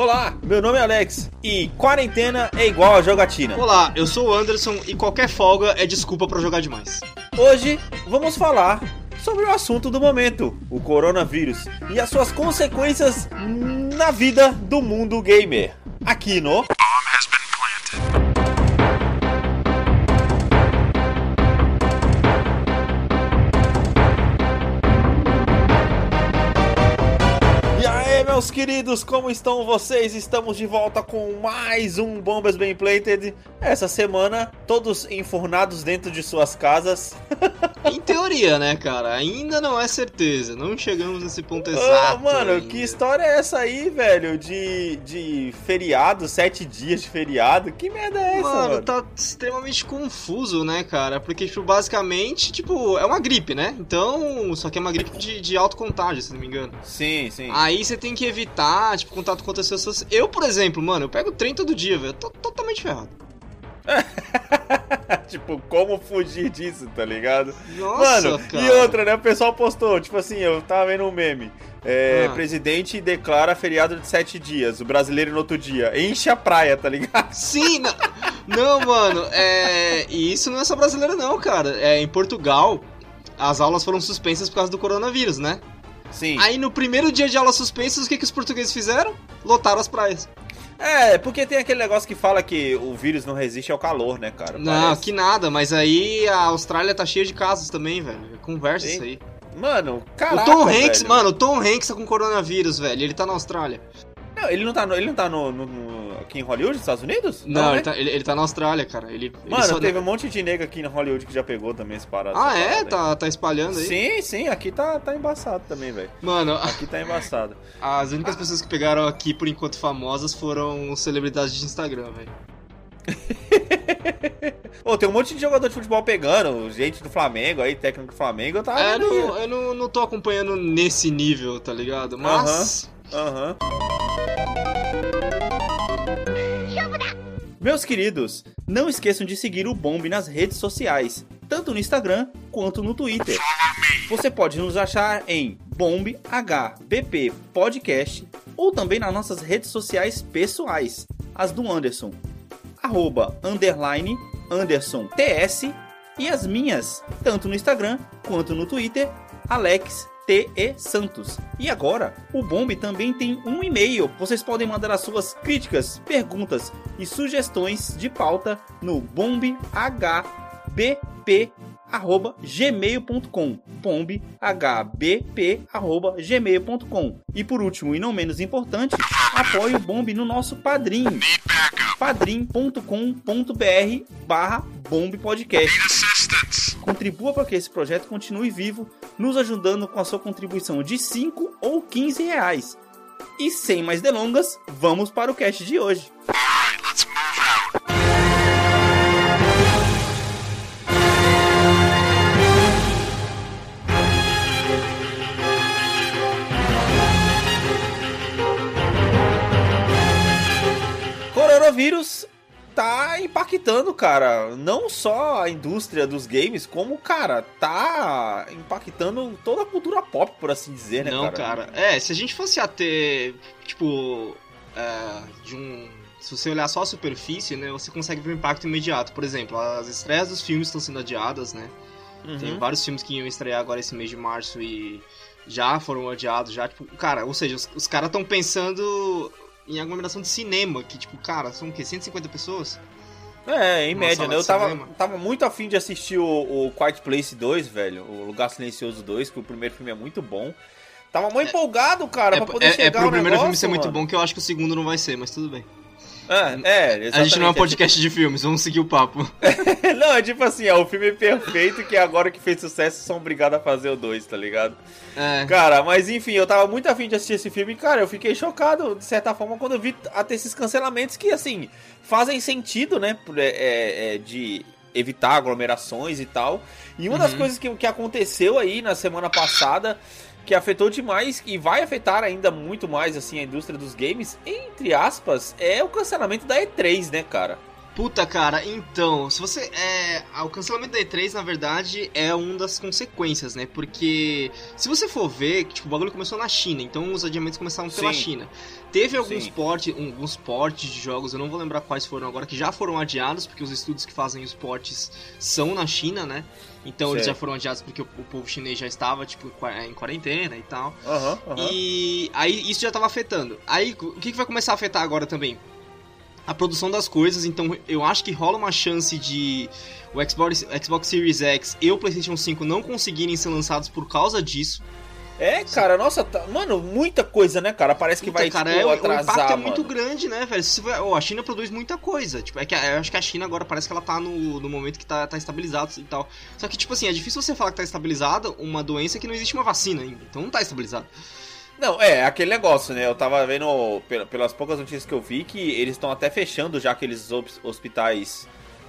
Olá, meu nome é Alex e quarentena é igual a jogatina. Olá, eu sou o Anderson e qualquer folga é desculpa para jogar demais. Hoje vamos falar sobre o assunto do momento, o coronavírus e as suas consequências na vida do mundo gamer. Aqui no meus queridos, como estão vocês? Estamos de volta com mais um Bombas Bem Planted. Essa semana, todos enfornados dentro de suas casas. em teoria, né, cara? Ainda não é certeza. Não chegamos nesse ponto ah, exato. Oh, mano, ainda. que história é essa aí, velho? De, de feriado, sete dias de feriado? Que merda é essa, mano? Mano, tá extremamente confuso, né, cara? Porque, tipo, basicamente, tipo, é uma gripe, né? Então, só que é uma gripe de, de alto contágio, se não me engano. Sim, sim. Aí você tem que evitar, tipo, contato com outras pessoas. Eu, por exemplo, mano, eu pego trem todo dia, velho. Tô totalmente ferrado. tipo, como fugir disso, tá ligado? Nossa, Mano, cara. e outra, né? O pessoal postou, tipo assim, eu tava vendo um meme. É, ah. Presidente declara feriado de sete dias, o brasileiro no outro dia. Enche a praia, tá ligado? Sim, não, não mano, é, e isso não é só brasileiro, não, cara. É, em Portugal, as aulas foram suspensas por causa do coronavírus, né? Sim. Aí no primeiro dia de aulas suspensas, o que, que os portugueses fizeram? Lotaram as praias. É, porque tem aquele negócio que fala que o vírus não resiste ao calor, né, cara? Não, Parece. que nada, mas aí a Austrália tá cheia de casos também, velho. Conversa Sim. isso aí. Mano, caraca, O Tom Hanks, velho. mano, o Tom Hanks tá com coronavírus, velho. Ele tá na Austrália. Não, ele não tá, no, ele não tá no, no, no aqui em Hollywood, nos Estados Unidos? Não, não ele, né? tá, ele, ele, tá na Austrália, cara. Ele, Mano, ele teve um monte de nega aqui em Hollywood que já pegou também esse parado. Ah, é? Tá, tá espalhando aí? Sim, sim, aqui tá, tá embaçado também, velho. Mano, aqui tá embaçado. As únicas pessoas que pegaram aqui por enquanto famosas foram celebridades de Instagram, velho. Pô, tem um monte de jogador de futebol pegando, gente do Flamengo aí, técnico do Flamengo, eu tava. É, não, eu não, não tô acompanhando nesse nível, tá ligado? Mas. Aham. Uh -huh. uh -huh. Meus queridos, não esqueçam de seguir o Bomb nas redes sociais, tanto no Instagram quanto no Twitter. Você pode nos achar em BombHBP Podcast ou também nas nossas redes sociais pessoais, as do Anderson, arroba, underline, Anderson TS e as minhas, tanto no Instagram quanto no Twitter, Alex T.E. Santos. E agora, o Bombe também tem um e-mail. Vocês podem mandar as suas críticas, perguntas e sugestões de pauta no bombehbp@gmail.com. bombehbp@gmail.com. E por último, e não menos importante, apoie o Bombe no nosso padrinho. padrim.com.br barra Bombe Podcast. Contribua para que esse projeto continue vivo, nos ajudando com a sua contribuição de 5 ou 15 reais. E sem mais delongas, vamos para o cast de hoje. Coronavírus tá impactando, cara, não só a indústria dos games, como, cara, tá impactando toda a cultura pop, por assim dizer, né, não, cara? cara? É, se a gente fosse até, tipo, é, de um... Se você olhar só a superfície, né, você consegue ver um impacto imediato. Por exemplo, as estreias dos filmes estão sendo adiadas, né? Uhum. Tem vários filmes que iam estrear agora esse mês de março e já foram adiados, já, tipo, cara, ou seja, os, os caras estão pensando em aglomeração de cinema, que, tipo, cara, são o quê? 150 pessoas? É, em Uma média, né? Eu tava, tava muito afim de assistir o, o Quiet Place 2, velho. O Lugar Silencioso 2, que o primeiro filme é muito bom. Tava muito é, empolgado, cara, é, pra poder é, chegar É pro primeiro negócio, filme ser muito bom que eu acho que o segundo não vai ser, mas tudo bem. É, é, A gente não é um podcast de filmes, vamos seguir o papo. não, é tipo assim, é o filme perfeito que agora que fez sucesso são obrigados a fazer o 2, tá ligado? É. Cara, mas enfim, eu tava muito afim de assistir esse filme e, cara, eu fiquei chocado, de certa forma, quando eu vi até esses cancelamentos que, assim, fazem sentido, né? É, é, é, de evitar aglomerações e tal. E uma uhum. das coisas que, que aconteceu aí na semana passada que afetou demais e vai afetar ainda muito mais assim a indústria dos games, entre aspas, é o cancelamento da E3, né, cara? Puta, cara, então, se você. É, o cancelamento da E3, na verdade, é uma das consequências, né? Porque se você for ver, tipo, o bagulho começou na China, então os adiamentos começaram pela Sim. China. Teve alguns portes, alguns portes de jogos, eu não vou lembrar quais foram agora, que já foram adiados, porque os estúdios que fazem os portes são na China, né? Então certo. eles já foram adiados porque o, o, povo chinês já estava, tipo, em quarentena e tal. Uhum, uhum. E aí isso já estava afetando. Aí o que, que vai começar a afetar agora também? A produção das coisas, então eu acho que rola uma chance de o Xbox, Xbox Series X e o PlayStation 5 não conseguirem ser lançados por causa disso. É, cara, nossa, tá, mano, muita coisa, né, cara? Parece que vai cara, tipo, é, atrasar, o impacto é muito grande, né, velho? Se, oh, a China produz muita coisa. Tipo, é que eu acho que a China agora parece que ela tá no, no momento que tá, tá estabilizado e tal. Só que, tipo assim, é difícil você falar que tá estabilizada uma doença que não existe uma vacina ainda. Então não tá estabilizado. Não, é, aquele negócio, né? Eu tava vendo, pelas poucas notícias que eu vi, que eles estão até fechando já aqueles hospitais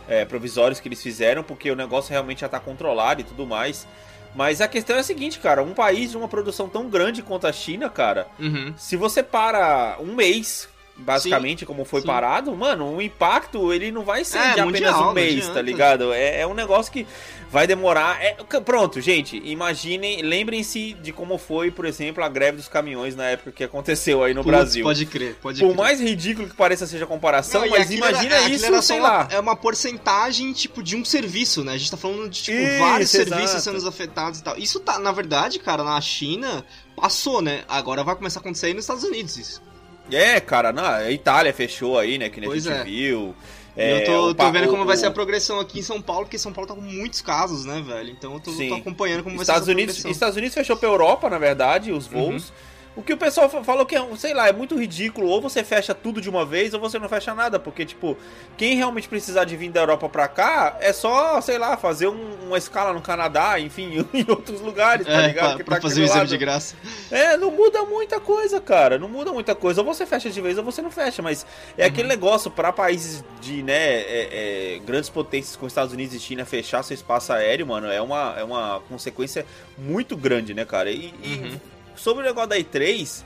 é, provisórios que eles fizeram, porque o negócio realmente já tá controlado e tudo mais. Mas a questão é a seguinte, cara, um país de uma produção tão grande quanto a China, cara, uhum. se você para um mês basicamente, sim, como foi sim. parado, mano, o impacto ele não vai ser é, de apenas mundial, um mês, tá ligado? É, é, um negócio que vai demorar. É, pronto, gente, imaginem, lembrem-se de como foi, por exemplo, a greve dos caminhões na época que aconteceu aí no Putz, Brasil. Pode crer, pode Por crer. mais ridículo que pareça seja a comparação, não, mas imagina era, isso, era sei uma, lá. É uma porcentagem, tipo, de um serviço, né? A gente tá falando de, tipo, isso, vários exato. serviços sendo afetados e tal. Isso tá, na verdade, cara, na China, passou, né? Agora vai começar a acontecer aí nos Estados Unidos isso. É, cara, na Itália fechou aí, né? Que nem pois a gente é. viu. É, eu tô, tô vendo como vai ser a progressão aqui em São Paulo, porque São Paulo tá com muitos casos, né, velho? Então eu tô, tô acompanhando como Estados vai ser Unidos, Estados Unidos fechou pra Europa, na verdade, os voos. Uhum. O que o pessoal falou que é, sei lá, é muito ridículo. Ou você fecha tudo de uma vez, ou você não fecha nada. Porque, tipo, quem realmente precisar de vir da Europa pra cá, é só, sei lá, fazer um, uma escala no Canadá, enfim, em outros lugares, tá é, ligado? Pra, pra tá fazer o exame de graça. É, não muda muita coisa, cara. Não muda muita coisa. Ou você fecha de vez, ou você não fecha. Mas é uhum. aquele negócio para países de, né, é, é, grandes potências como Estados Unidos e China fechar seu espaço aéreo, mano, é uma, é uma consequência muito grande, né, cara? E, uhum. e sobre o negócio da E3,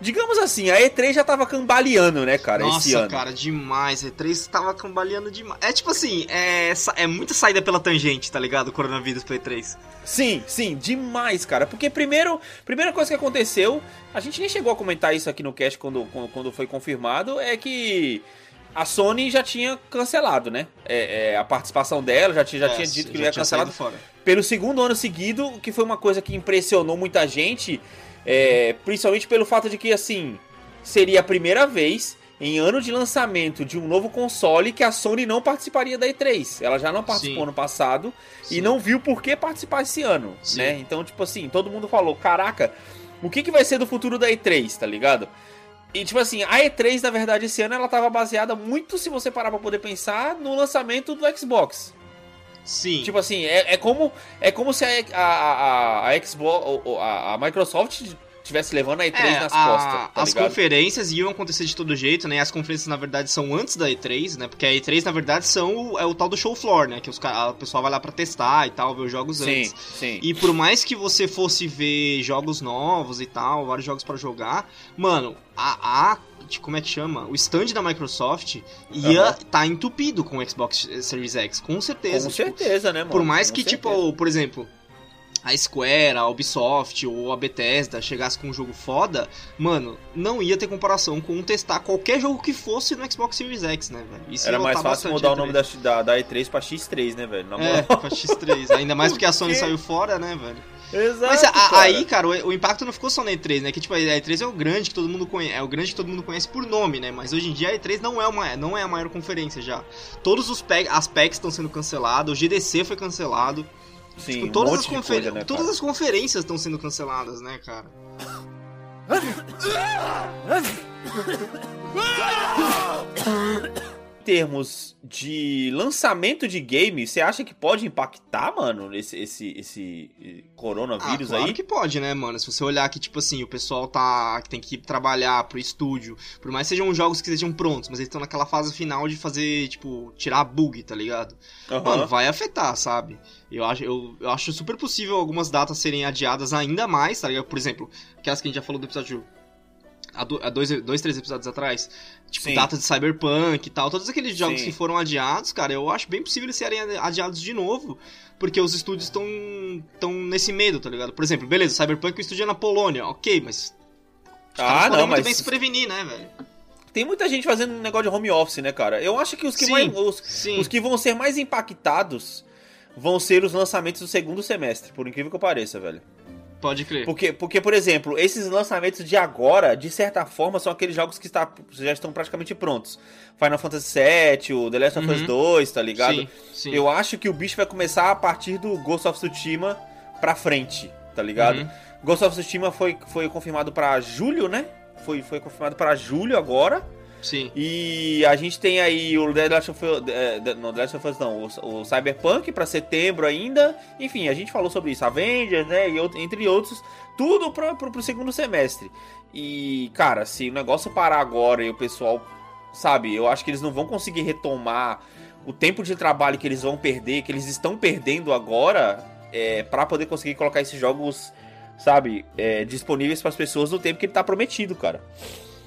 digamos assim, a E3 já tava cambaleando, né, cara, Nossa, esse ano. cara, demais. A E3 tava cambaleando demais. É tipo assim, é, é muita saída pela tangente, tá ligado? O coronavírus pra E3. Sim, sim, demais, cara. Porque primeiro, primeira coisa que aconteceu, a gente nem chegou a comentar isso aqui no cast quando, quando foi confirmado, é que a Sony já tinha cancelado, né? É, é, a participação dela, já tinha, já é, tinha dito que já ia cancelado. Fora. Pelo segundo ano seguido, que foi uma coisa que impressionou muita gente, é, principalmente pelo fato de que, assim, seria a primeira vez em ano de lançamento de um novo console que a Sony não participaria da E3. Ela já não participou Sim. no passado Sim. e não viu por que participar esse ano, Sim. né? Então, tipo assim, todo mundo falou, caraca, o que, que vai ser do futuro da E3, tá ligado? E, tipo assim, a E3, na verdade, esse ano ela tava baseada muito, se você parar pra poder pensar, no lançamento do Xbox. Sim. Tipo assim, é, é como é como se a, a, a, a Xbox, a, a Microsoft estivesse levando a E3 é, nas a, costas. Tá as ligado? conferências iam acontecer de todo jeito, né? As conferências, na verdade, são antes da E3, né? Porque a E3, na verdade, são é o tal do show floor, né? Que os, o pessoal vai lá pra testar e tal, ver os jogos sim, antes. Sim. E por mais que você fosse ver jogos novos e tal, vários jogos para jogar, mano, a, a como é que chama? O stand da Microsoft ia uhum. tá entupido com o Xbox Series X, com certeza. Com tipo, certeza, né, mano? Por mais com que, tipo, certeza. tipo, por exemplo, a Square, a Ubisoft ou a Bethesda chegasse com um jogo foda, mano, não ia ter comparação com testar qualquer jogo que fosse no Xbox Series X, né, velho? Isso Era mais fácil mudar o nome da, da, da, E3 pra X3, né, velho? é, pra X3. Ainda mais porque a Sony saiu fora, né, velho? Exato, Mas a, cara. aí, cara, o, o, impacto não ficou só na E3, né? Que tipo, a E3 é o grande que todo mundo conhece, é o grande que todo mundo conhece por nome, né? Mas hoje em dia a E3 não é uma não é a maior conferência já. Todos os as packs estão sendo cancelados, o GDC foi cancelado. Sim, tipo, todas, um as coisa, né, todas as conferências estão sendo canceladas, né, cara? em termos de lançamento de game, você acha que pode impactar, mano, esse, esse, esse coronavírus ah, claro aí? que pode, né, mano? Se você olhar que, tipo assim, o pessoal tá. que tem que trabalhar pro estúdio, por mais que sejam jogos que sejam prontos, mas eles estão naquela fase final de fazer, tipo, tirar bug, tá ligado? Uhum. Mano, vai afetar, sabe? Eu acho, eu, eu acho super possível algumas datas serem adiadas ainda mais, tá ligado? Por exemplo, aquelas que a gente já falou do episódio há, dois, dois, três episódios atrás. Tipo, Sim. data de Cyberpunk e tal. Todos aqueles jogos Sim. que foram adiados, cara, eu acho bem possível eles serem adiados de novo. Porque os estúdios estão tão nesse medo, tá ligado? Por exemplo, beleza, Cyberpunk o estúdio é na Polônia, ok, mas. Ah, não, mas. bem se prevenir, né, velho? Tem muita gente fazendo um negócio de home office, né, cara? Eu acho que os que, sim, mais, os, os que vão ser mais impactados vão ser os lançamentos do segundo semestre, por incrível que pareça, velho. Pode crer. Porque, porque, por exemplo, esses lançamentos de agora, de certa forma, são aqueles jogos que está, já estão praticamente prontos. Final Fantasy VII, o The Last of Us 2, uhum. tá ligado? Sim, sim. Eu acho que o bicho vai começar a partir do Ghost of Tsushima pra frente, tá ligado? Uhum. Ghost of Tsushima foi, foi confirmado para julho, né? Foi, foi confirmado para julho agora. Sim. E a gente tem aí o The Last of Us, é, não, The Last of Us não, o, o Cyberpunk para setembro ainda. Enfim, a gente falou sobre isso, Avengers, né, e entre outros, tudo para pro segundo semestre. E, cara, se o negócio parar agora e o pessoal, sabe, eu acho que eles não vão conseguir retomar o tempo de trabalho que eles vão perder, que eles estão perdendo agora, é, para poder conseguir colocar esses jogos, sabe, é, disponíveis para as pessoas no tempo que ele tá prometido, cara.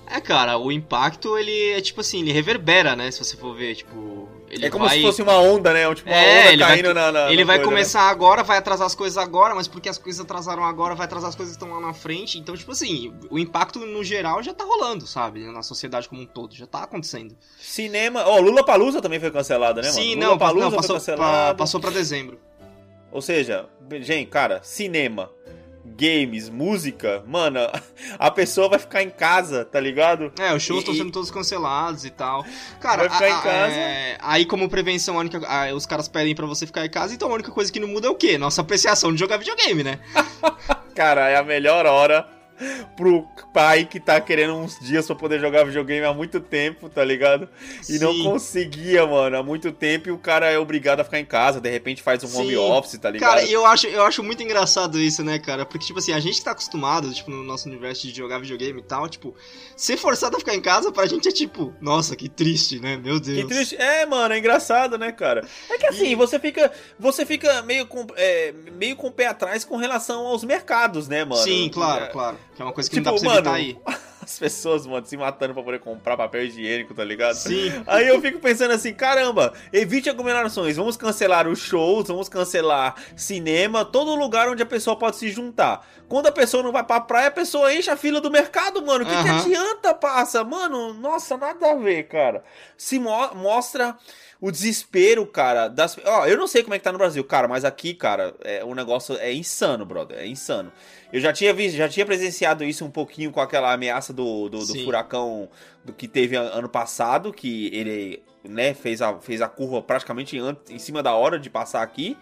É, cara, o impacto, ele é tipo assim, ele reverbera, né? Se você for ver, tipo. é como vai... se fosse uma onda, né? Tipo, uma é, onda caindo vai, na, na, Ele vai coisa, né? começar né? agora, vai atrasar as coisas agora, mas porque as coisas atrasaram agora, vai atrasar as coisas que estão lá na frente. Então, tipo assim, o impacto no geral já tá rolando, sabe? Na sociedade como um todo, já tá acontecendo. Cinema. Ó, oh, Lula Palusa também foi cancelada, né, mano? Sim, Lula não, Palusa não, passou, pra, passou pra dezembro. Ou seja, gente, cara, cinema games, música, mano, a pessoa vai ficar em casa, tá ligado? É, os shows estão sendo todos cancelados e tal. Cara, vai ficar a, em casa. É, aí, como prevenção, a única, a, os caras pedem para você ficar em casa, então a única coisa que não muda é o quê? Nossa apreciação de jogar videogame, né? Cara, é a melhor hora pro pai que tá querendo uns dias pra poder jogar videogame há muito tempo, tá ligado? E Sim. não conseguia, mano, há muito tempo e o cara é obrigado a ficar em casa, de repente faz um Sim. home office, tá ligado? Cara, eu acho, eu acho muito engraçado isso, né, cara? Porque, tipo assim, a gente que tá acostumado, tipo, no nosso universo de jogar videogame e tal, tipo, ser forçado a ficar em casa pra gente é tipo, nossa, que triste, né? Meu Deus. Que triste. É, mano, é engraçado, né, cara? É que assim, e... você fica, você fica meio com, é, meio com o pé atrás com relação aos mercados, né, mano? Sim, claro, é... claro. Que é uma coisa que tipo, não dá pra você mano, aí. As pessoas, mano, se matando pra poder comprar papel higiênico, tá ligado? Sim. Aí eu fico pensando assim, caramba, evite aglomerações, vamos cancelar os shows, vamos cancelar cinema, todo lugar onde a pessoa pode se juntar. Quando a pessoa não vai pra praia, a pessoa enche a fila do mercado, mano. O que, uhum. que adianta, passa? Mano, nossa, nada a ver, cara. Se mo mostra o desespero, cara, das. Ó, eu não sei como é que tá no Brasil, cara, mas aqui, cara, é, o negócio é insano, brother. É insano. Eu já tinha visto, já tinha presenciado isso um pouquinho com aquela ameaça do, do, do furacão do que teve ano passado, que ele né, fez, a, fez a curva praticamente em, em cima da hora de passar aqui.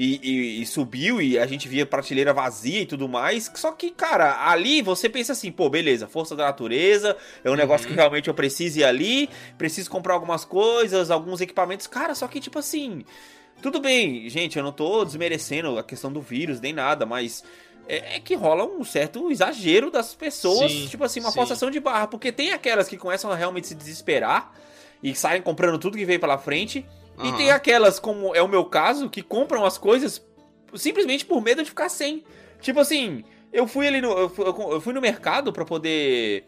E, e, e, subiu e a gente via prateleira vazia e tudo mais. Só que, cara, ali você pensa assim, pô, beleza, força da natureza, é um uhum. negócio que realmente eu preciso ir ali, preciso comprar algumas coisas, alguns equipamentos. Cara, só que, tipo assim, tudo bem, gente, eu não tô desmerecendo a questão do vírus nem nada, mas é, é que rola um certo exagero das pessoas, sim, tipo assim, uma sim. forçação de barra, porque tem aquelas que começam a realmente se desesperar e saem comprando tudo que veio pela frente. Uhum. E tem aquelas, como é o meu caso, que compram as coisas simplesmente por medo de ficar sem. Tipo assim, eu fui ali no. Eu fui, eu fui no mercado para poder.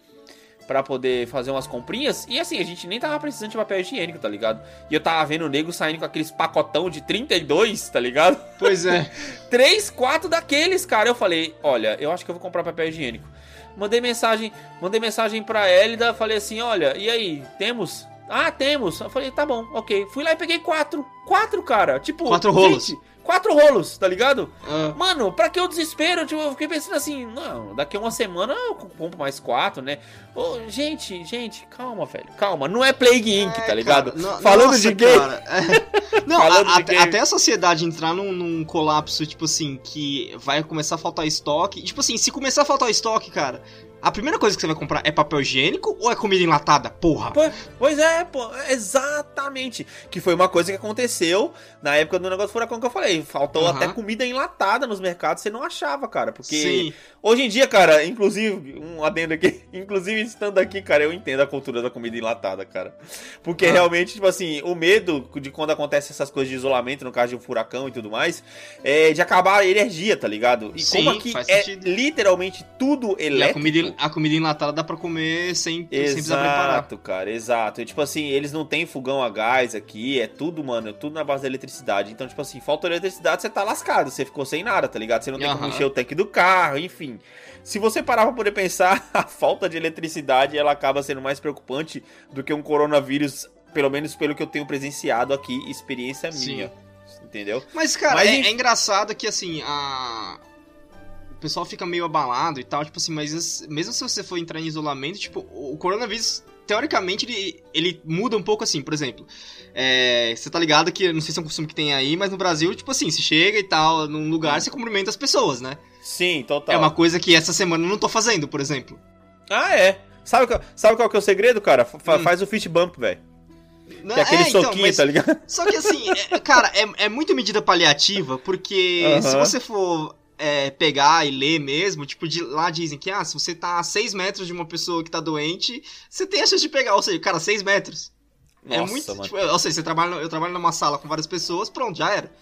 para poder fazer umas comprinhas. E assim, a gente nem tava precisando de papel higiênico, tá ligado? E eu tava vendo o nego saindo com aqueles pacotão de 32, tá ligado? Pois é. Três, quatro daqueles, cara. Eu falei, olha, eu acho que eu vou comprar papel higiênico. Mandei mensagem, mandei mensagem pra Elida, falei assim, olha, e aí, temos? Ah, temos. Eu falei, tá bom, ok. Fui lá e peguei quatro. Quatro, cara. Tipo. Quatro rolos. Gente, quatro rolos, tá ligado? Ah. Mano, pra que o desespero? Tipo, eu fiquei pensando assim, não, daqui a uma semana eu compro mais quatro, né? Oh, gente, gente, calma, velho. Calma. Não é Plague Inc, é, tá ligado? Cara, no, Falando nossa, de gay. É. Não, a, de até a sociedade entrar num, num, colapso, tipo assim, que vai começar a faltar estoque. Tipo assim, se começar a faltar estoque, cara, a primeira coisa que você vai comprar é papel higiênico ou é comida enlatada? Porra! Pois é, pô, exatamente. Que foi uma coisa que aconteceu na época do negócio furacão que eu falei. Faltou uhum. até comida enlatada nos mercados, você não achava, cara. Porque Sim. hoje em dia, cara, inclusive, um adendo aqui, inclusive estando aqui, cara, eu entendo a cultura da comida enlatada, cara. Porque ah. realmente, tipo assim, o medo de quando acontece essas coisas de isolamento, no caso de um furacão e tudo mais, é de acabar a energia, tá ligado? E Sim, como aqui é literalmente tudo elétrico comida, a comida enlatada dá pra comer sem, sem precisar preparar. Exato, cara, exato. E, tipo assim, eles não têm fogão a gás aqui, é tudo, mano, tudo na base da eletricidade. Então, tipo assim, falta eletricidade, você tá lascado, você ficou sem nada, tá ligado? Você não tem como Aham. encher o tanque do carro, enfim. Se você parar pra poder pensar, a falta de eletricidade, ela acaba sendo mais preocupante do que um coronavírus, pelo menos pelo que eu tenho presenciado aqui, experiência Sim. minha. Entendeu? Mas, cara, Mas, é, é engraçado que, assim, a... o pessoal fica meio abalado e tal, tipo assim, mas es- mesmo se você for entrar em isolamento, tipo, o coronavírus, teoricamente, ele, ele muda um pouco assim, por exemplo, é, você tá ligado que, não sei se é um costume que tem aí, mas no Brasil, tipo assim, se chega e tal, num lugar, você cumprimenta as pessoas, né? Sim, total. É uma coisa que essa semana eu não tô fazendo, por exemplo. Ah, é. Sabe, qual- sabe qual que é o segredo, cara? Fa- Hum. Faz o fist bump, velho. Não, Que é aquele é, então, soquinho, mas- tá ligado? Só que assim, é- cara, é, é muito medida paliativa, porque Aham. se você for é, pegar e ler mesmo, tipo, de, lá dizem que, ah, se você tá a 6 metros de uma pessoa que tá doente, você tem a chance de pegar. Ou seja, cara, 6 metros. é Nossa, muito. mano. Tipo, ou seja, você trabalha, eu trabalho numa sala com várias pessoas, pronto, já era.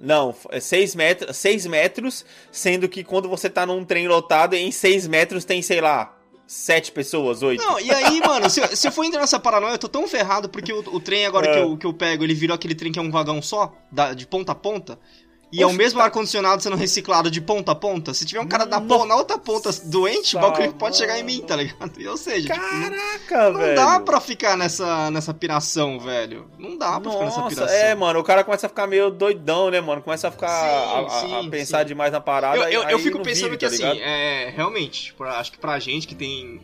Não, é 6 metros, seis metros, sendo que quando você tá num trem lotado, em 6 metros tem, sei lá, 7 pessoas, 8. Não, e aí, mano, se, eu- se eu for entrar nessa paranoia, eu tô tão ferrado porque o, o trem agora É. que, eu, que eu pego, ele virou aquele trem que é um vagão só, da- de ponta a ponta. E é o mesmo ar-condicionado sendo reciclado de ponta a ponta. Se tiver um cara da Nossa, pon- na outra ponta doente, o bagulho pode chegar em mim, tá ligado? E, Ou seja, tipo, não, Caraca, não velho. dá pra ficar nessa, nessa piração, velho. Não dá pra ficar nessa Nossa, piração. é, mano, o cara começa a ficar meio doidão, né, mano? Começa a ficar. a, a- Sim, a sim, pensar sim. demais na parada. Eu, eu, eu fico não pensando vive, que tá assim, é, realmente, tipo, acho que pra gente que tem,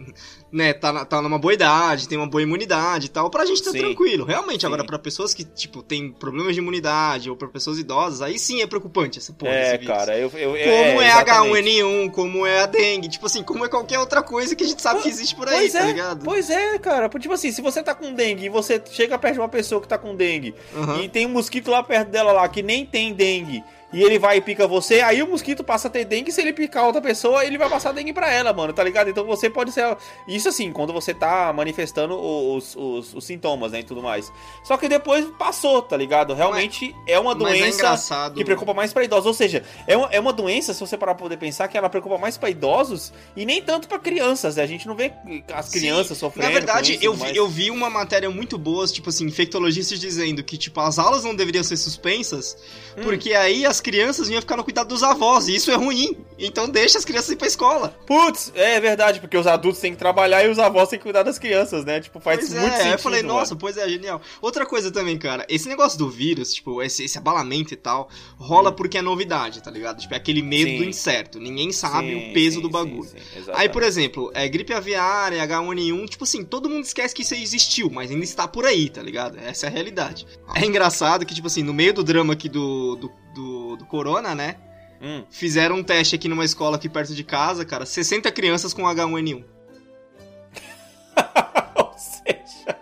né, tá, tá numa boa idade, tem uma boa imunidade e tal, pra gente tá Sim. tranquilo. Realmente, Sim. agora pra pessoas que, tipo, tem problemas de imunidade ou pra pessoas idosas, aí sim é preocupante essa porra É, cara, eu. eu Como é, é, exatamente. H1N1, como é a dengue, tipo assim, como é qualquer outra coisa que a gente sabe que existe por aí, Pois tá é, ligado? pois é, cara. Tipo assim, se você tá com dengue e você chega perto de uma pessoa que tá com dengue Aham. e tem um mosquito lá perto dela lá que nem tem dengue e ele vai e pica você, aí o mosquito passa a ter dengue, se ele picar outra pessoa, ele vai passar dengue pra ela, mano, tá ligado? Então você pode ser. Isso assim, quando você tá manifestando os, os, os sintomas, né, e tudo mais. Só que depois passou, tá ligado? Realmente é uma Mas é doença engraçado. que preocupa mais pra idosos. Ou seja, é uma, é uma doença, se você parar pra poder pensar, que ela preocupa mais pra idosos e nem tanto pra crianças, né? A gente não vê as Sim, crianças sofrendo. Na verdade, eu vi, eu vi uma matéria muito boa, tipo assim, infectologistas dizendo que, tipo, as aulas não deveriam ser suspensas, Hum. porque aí as crianças iam ficar no cuidado dos avós, e isso é ruim. Então deixa as crianças ir pra escola. Putz, é verdade, porque os adultos têm que trabalhar e os avós têm que cuidar das crianças, né? Tipo, faz pois muito é, sentido. eu falei, mano. nossa, pois é, genial. Outra coisa também, cara, esse negócio do vírus, tipo, esse, esse abalamento e tal, rola porque é novidade, tá ligado? Tipo, é aquele medo Sim. do incerto. Ninguém sabe Sim, o peso sim, do bagulho. Aí, por exemplo, é, gripe aviária, H1N1, tipo assim, todo mundo esquece que isso existiu, mas ainda está por aí, tá ligado? Essa é a realidade. É engraçado que, tipo assim, no meio do drama aqui do, do, do, do Corona, né? Hum. Fizeram um teste aqui numa escola aqui perto de casa, cara, 60 crianças com H1N1. Ou seja,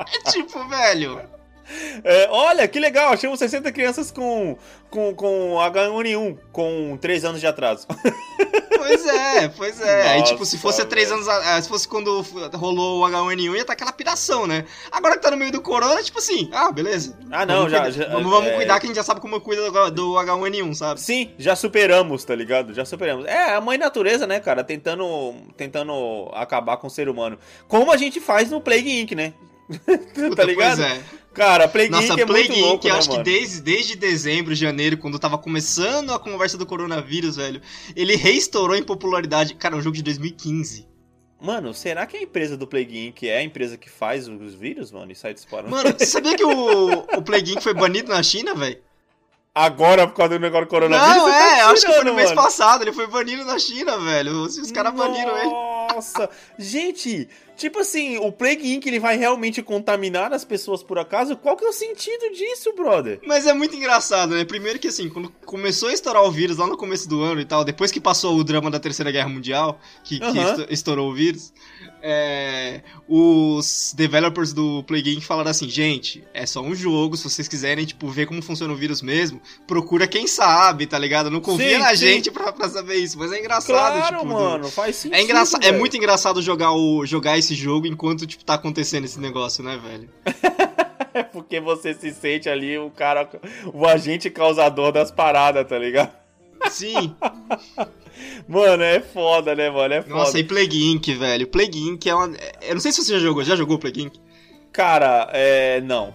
É tipo, velho. É, olha, que legal, achamos 60 crianças com, com, com H1N1, com 3 anos de atraso. Pois é, pois é. Aí, tipo, se Nossa, fosse há três velho. anos. a- ah, Se fosse quando rolou o H1N1, ia estar aquela piração, né? Agora que tá no meio do corona, tipo assim, ah, beleza. Ah, não, Vamos já. cuidar- já- vamos vamos é, cuidar que a gente já sabe como cuida do, do H1N1, sabe? Sim, já superamos, tá ligado? Já superamos. É, a mãe natureza, né, cara, tentando, tentando acabar com o ser humano. Como a gente faz no Plague Inc, né? Tá ligado? Pois é. Cara, Plague Nossa, Inc é Plague muito louco, né, acho mano? que desde, desde dezembro, janeiro, quando tava começando a conversa do coronavírus, velho, ele reestourou em popularidade. Cara, é um jogo de 2015. Mano, será que a empresa do Plague Inc é a empresa que faz os vírus, mano, e sai disparando? Mano, você sabia que o, o Plague Inc foi banido na China, velho? Agora, por causa do negócio do coronavírus? Não, tá é, acho que foi no tirando, mês mano. passado, ele foi banido na China, velho. Os, os caras baniram ele. Nossa, gente, tipo assim, o Plague Inc ele vai realmente contaminar as pessoas por acaso? Qual que é o sentido disso, brother? Mas é muito engraçado, né? Primeiro que assim, quando começou a estourar o vírus lá no começo do ano e tal, depois que passou o drama da Terceira Guerra Mundial, que, que estourou o vírus, é, os developers do Plague Inc falaram assim, gente, é só um jogo, se vocês quiserem, tipo, ver como funciona o vírus mesmo, procura quem sabe, tá ligado? Não confia Sim, na sim. gente pra, pra saber isso, mas é engraçado, Claro, tipo... do- mano, faz sentido. É, engraçado, é muito engraçado jogar, o, jogar esse jogo enquanto, tipo, tá acontecendo esse negócio, né, velho? É porque você se sente ali o cara, o agente causador das paradas, tá ligado? Sim. Mano, é foda, né, mano? É foda. Nossa, e Plague Inc, velho. Plague Inc é uma. Eu não sei se você já jogou. Já jogou Plague Inc? Cara, é. Não.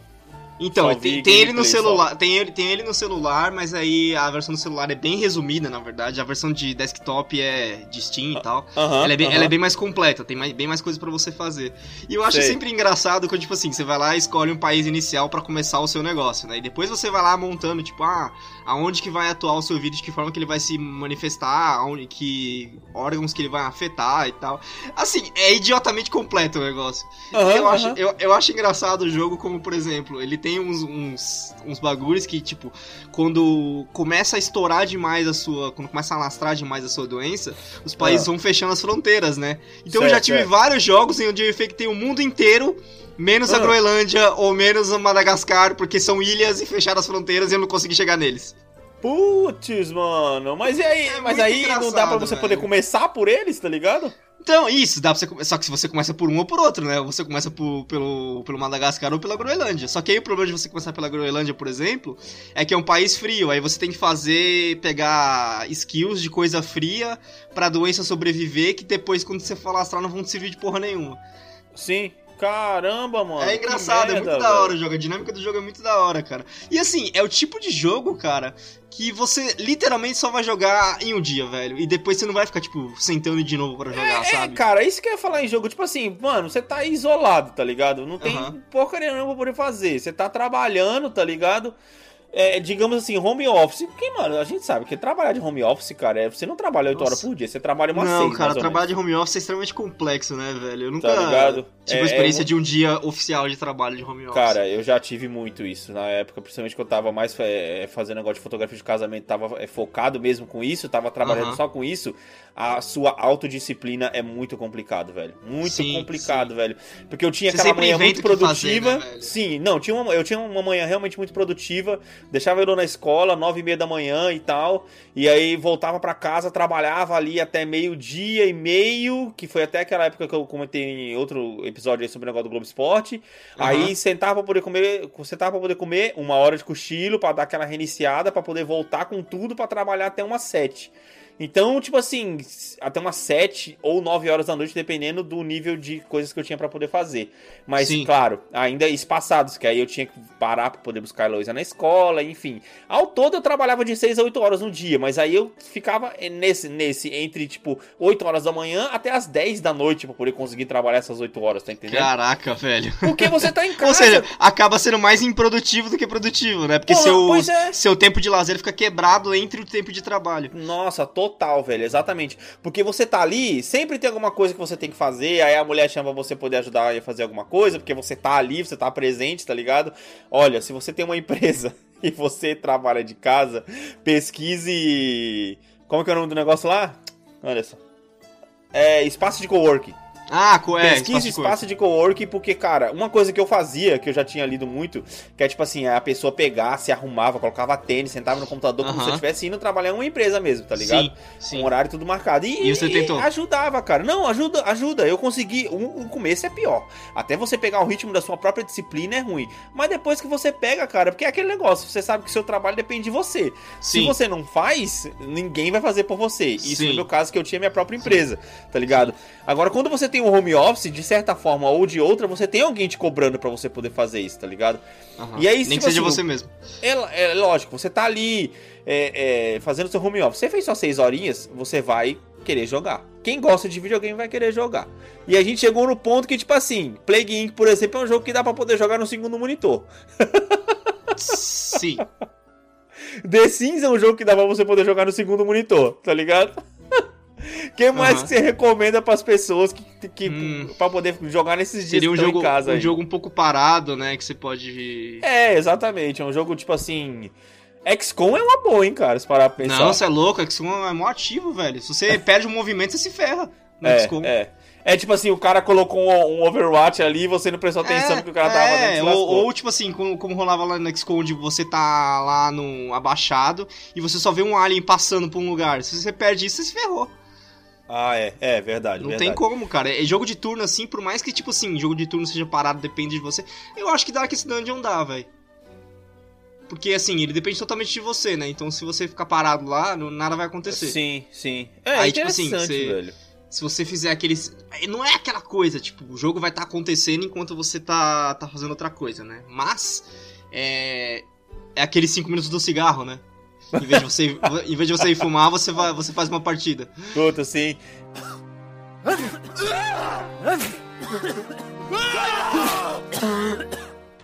Então, tem, tem ele no celular, tem ele, tem ele no celular, mas aí a versão do celular é bem resumida, na verdade. A versão de desktop é de Steam e tal. Uh -huh, ela, é bem, uh -huh. ela é bem mais completa, tem mais, bem mais coisas para você fazer. E eu acho Sei. sempre engraçado quando, tipo assim, você vai lá e escolhe um país inicial para começar o seu negócio, né? E depois você vai lá montando, tipo, ah, aonde que vai atuar o seu vídeo, de que forma que ele vai se manifestar, aonde que órgãos que ele vai afetar e tal. Assim, é idiotamente completo o negócio. Uh -huh, eu, acho, eu, eu acho engraçado o jogo como, por exemplo, ele tem uns, uns uns, bagulhos que, tipo, quando começa a estourar demais a sua. Quando começa a alastrar demais a sua doença, os países Ah. vão fechando as fronteiras, né? Então eu Certo, já tive certo. vários jogos em onde eu infectei o mundo inteiro, menos a Ah. Groenlândia ou menos a Madagascar, porque são ilhas e fecharam as fronteiras e eu não consegui chegar neles. Putz, mano. Mas e aí? É mas aí não dá pra você velho. poder começar por eles, tá ligado? Então, isso, dá pra você. Só que se você começa por um ou por outro, né? Você começa por- pelo, pelo Madagascar ou pela Groenlândia. Só que aí o problema de você começar pela Groenlândia, por exemplo, é que é um país frio. Aí você tem que fazer. pegar skills de coisa fria pra doença sobreviver, que depois, quando você for lastrar, não vão te servir de porra nenhuma. Sim. Caramba, mano. é engraçado, é merda, muito da velho. hora o jogo. A dinâmica do jogo é muito da hora, cara. E assim, é o tipo de jogo, cara, que você literalmente só vai jogar em um dia, velho. E depois você não vai ficar, tipo, sentando de novo pra jogar, É, sabe? cara, isso que eu ia falar em jogo. Tipo assim, mano, você tá isolado, tá ligado? Não tem Aham. porcaria nenhuma pra poder fazer. Você tá trabalhando, tá ligado? É, digamos assim, home office. Porque, mano, a gente sabe que trabalhar de home office, cara, é, você não trabalha 8 Nossa. horas por dia, você trabalha umas não, 6 cara, mais ou trabalhar de home office é extremamente complexo, né, velho? Eu nunca Tá ligado? tive É- a experiência é de um dia oficial de trabalho de home office. Cara, eu já tive muito isso na época, principalmente que eu tava mais é, fazendo negócio de fotografia de casamento, tava é, focado mesmo com isso, tava trabalhando Aham. só com isso. A sua autodisciplina é muito complicado, velho. Muito Sim, complicado, velho. Porque eu tinha Você aquela manhã muito que fazer, produtiva. né? Sim, não, tinha uma, eu tinha uma manhã realmente muito produtiva. Deixava eu na escola, nove e meia da manhã e tal. E aí voltava pra casa, trabalhava ali até meio-dia e meio, que foi até aquela época que eu comentei em outro episódio aí sobre o negócio do Globo Esporte. Aí sentava pra poder comer, sentava pra poder comer, uma hora de cochilo pra dar aquela reiniciada, pra poder voltar com tudo pra trabalhar até umas sete. Então, tipo assim, até umas sete ou nove horas da noite, dependendo do nível de coisas que eu tinha pra poder fazer. Mas, Sim. claro, ainda espaçados, que aí eu tinha que parar pra poder buscar a Heloísa na escola, enfim. Ao todo eu trabalhava de seis a oito horas no dia, mas aí eu ficava nesse, nesse entre, tipo, oito horas da manhã até as 10 da noite pra poder conseguir trabalhar essas oito horas, tá entendendo? Caraca, velho. Porque você tá em casa. Ou seja, acaba sendo mais improdutivo do que produtivo, né? Porque Porra, seu, é. seu tempo de lazer fica quebrado entre o tempo de trabalho. Nossa, total, velho, exatamente. Porque você tá ali, sempre tem alguma coisa que você tem que fazer, aí a mulher chama você poder ajudar a fazer alguma coisa, porque você tá ali, você tá presente, tá ligado? Olha, se você tem uma empresa e você trabalha de casa, pesquise. Como que é o nome do negócio lá? Olha só. É espaço de coworking. Ah, é, Pesquisa de espaço de coworking, porque, cara, uma coisa que eu fazia, que eu já tinha lido muito, que é tipo assim, a pessoa pegar, se arrumava, colocava tênis, sentava no computador como se Aham. eu estivesse indo trabalhar em uma empresa mesmo, tá ligado? Sim, sim. Com horário tudo marcado. E, E você tentou? ajudava, cara. Não, ajuda, ajuda. Eu consegui. O, o começo é pior. Até você pegar o ritmo da sua própria disciplina é ruim. Mas depois que você pega, cara, porque é aquele negócio, você sabe que o seu trabalho depende de você. Se Sim. você não faz, ninguém vai fazer por você. Isso no meu caso, que eu tinha minha própria empresa, tá ligado? Agora, quando você tem um home office, de certa forma ou de outra, você tem alguém te cobrando pra você poder fazer isso, tá ligado? Aham. E aí, Nem tipo que seja assim, você mesmo. É, é lógico, você tá ali é, é, fazendo seu home office. Você fez só seis horinhas, você vai querer jogar. Quem gosta de videogame vai querer jogar. E a gente chegou no ponto que, tipo assim, Plague Inc., por exemplo, é um jogo que dá pra poder jogar no segundo monitor. Sim. The Sims é um jogo que dá pra você poder jogar no segundo monitor, tá ligado? que mais Aham. que você recomenda pras pessoas que, que Hum. para poder jogar nesses dias Seria um jogo, em casa um aí? jogo um pouco parado, né? Que você pode. É, exatamente, é um jogo tipo assim, XCOM é uma boa, hein, cara, se parar pra pensar. Não, você é louco, é você é mó ativo, velho. Se você perde um movimento, você se ferra. No É, XCOM. é. É tipo assim, o cara colocou um, Overwatch ali e você não prestou atenção no que o cara tava é, fazendo. se ou, lascou. ou, tipo assim, como, como rolava lá no XCOM, onde você tá lá no abaixado e você só vê um alien passando por um lugar. Se você perde isso, você se ferrou. Ah, é, é verdade. Não verdade. tem como, cara. É jogo de turno assim, por mais que, tipo assim, jogo de turno seja parado, depende de você. Eu acho que Darkest Dungeon dá, velho. Porque, assim, ele depende totalmente de você, né? Então, se você ficar parado lá, nada vai acontecer. Sim, sim. É, Aí, é tipo assim, você- velho. Se você fizer aqueles. Não é aquela coisa, tipo, o jogo vai estar acontecendo enquanto você tá, tá fazendo outra coisa, né? Mas. É. É aqueles 5 minutos do cigarro, né? Em vez de você, em vez de você ir fumar, você, vai, você faz uma partida. Puta, sim.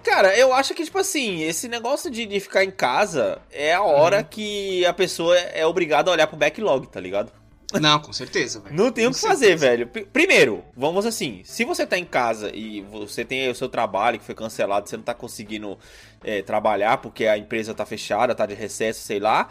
Cara, eu acho que, tipo assim, esse negócio de, de ficar em casa é a hora Uhum. que a pessoa é obrigada a olhar pro backlog, tá ligado? Não, com certeza, velho. Não tem o que fazer, velho. Primeiro, vamos assim, se você tá em casa e você tem aí o seu trabalho que foi cancelado, você não tá conseguindo é, trabalhar porque a empresa tá fechada, tá de recesso, sei lá,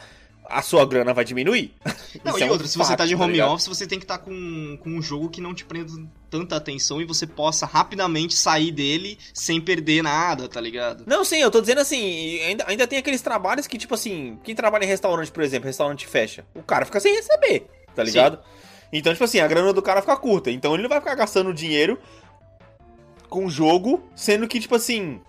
a sua grana vai diminuir. Não, Isso e é um outra, se você fato, tá de home ligado? office, você tem que estar com, com um jogo que não te prenda tanta atenção e você possa rapidamente sair dele sem perder nada, tá ligado? Não, sim, eu tô dizendo assim, ainda, ainda tem aqueles trabalhos que, tipo assim, quem trabalha em restaurante, por exemplo, restaurante fecha, o cara fica sem receber, tá ligado? Então, tipo assim, a grana do cara fica curta. Então ele não vai ficar gastando dinheiro com o jogo, sendo que, tipo assim.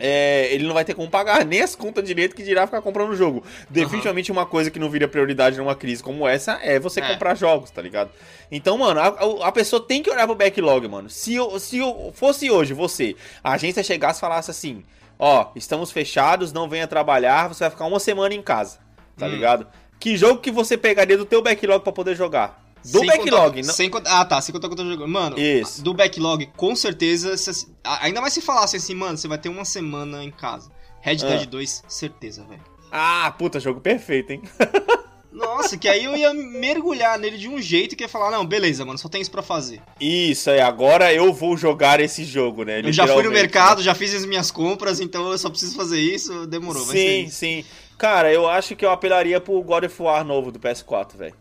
é, ele não vai ter como pagar nem as contas direito que dirá ficar comprando o jogo. Definitivamente uma coisa que não vira prioridade numa crise como essa é você É. comprar jogos, tá ligado? Então, mano, a, a pessoa tem que olhar pro backlog, mano. Se, eu, se eu fosse hoje você, a agência chegasse e falasse assim: Ó, estamos fechados, não venha trabalhar, você vai ficar uma semana em casa, tá Hum. ligado? Que jogo que você pegaria do teu backlog pra poder jogar? Do Sem backlog, contar- não. sem contar- ah, tá. Sem contar que eu tô jogando. Mano, Isso. do backlog, com certeza. se- ainda mais se falasse assim, mano, você vai ter uma semana em casa. Red Ah. Dead 2, certeza, velho. Ah, puta, jogo perfeito, hein? Nossa, que aí eu ia mergulhar nele de um jeito que ia falar, não, beleza, mano, só tem isso pra fazer. Isso aí, agora eu vou jogar esse jogo, né? Eu já fui no Literalmente, mercado, já fiz as minhas compras, então eu só preciso fazer isso, demorou, vai ser Sim, sim. Cara, eu acho que eu apelaria pro God of War novo do PS4, velho.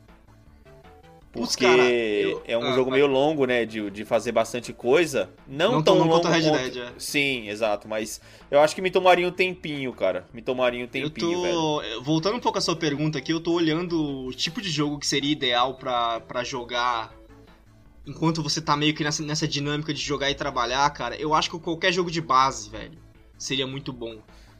Porque cara, eu- é um ah, jogo vai. meio longo, né? De, de fazer bastante coisa. Não, Não tão tão longo quanto Red Dead, é. Sim, exato. Mas eu acho que me tomaria um tempinho, cara. Me tomaria um Eu tempinho, velho. tô. Voltando um pouco à sua pergunta aqui, eu tô olhando o tipo de jogo que seria ideal pra, pra jogar enquanto você tá meio que nessa, nessa dinâmica de jogar e trabalhar, cara. Eu acho que qualquer jogo de base, velho, seria muito bom.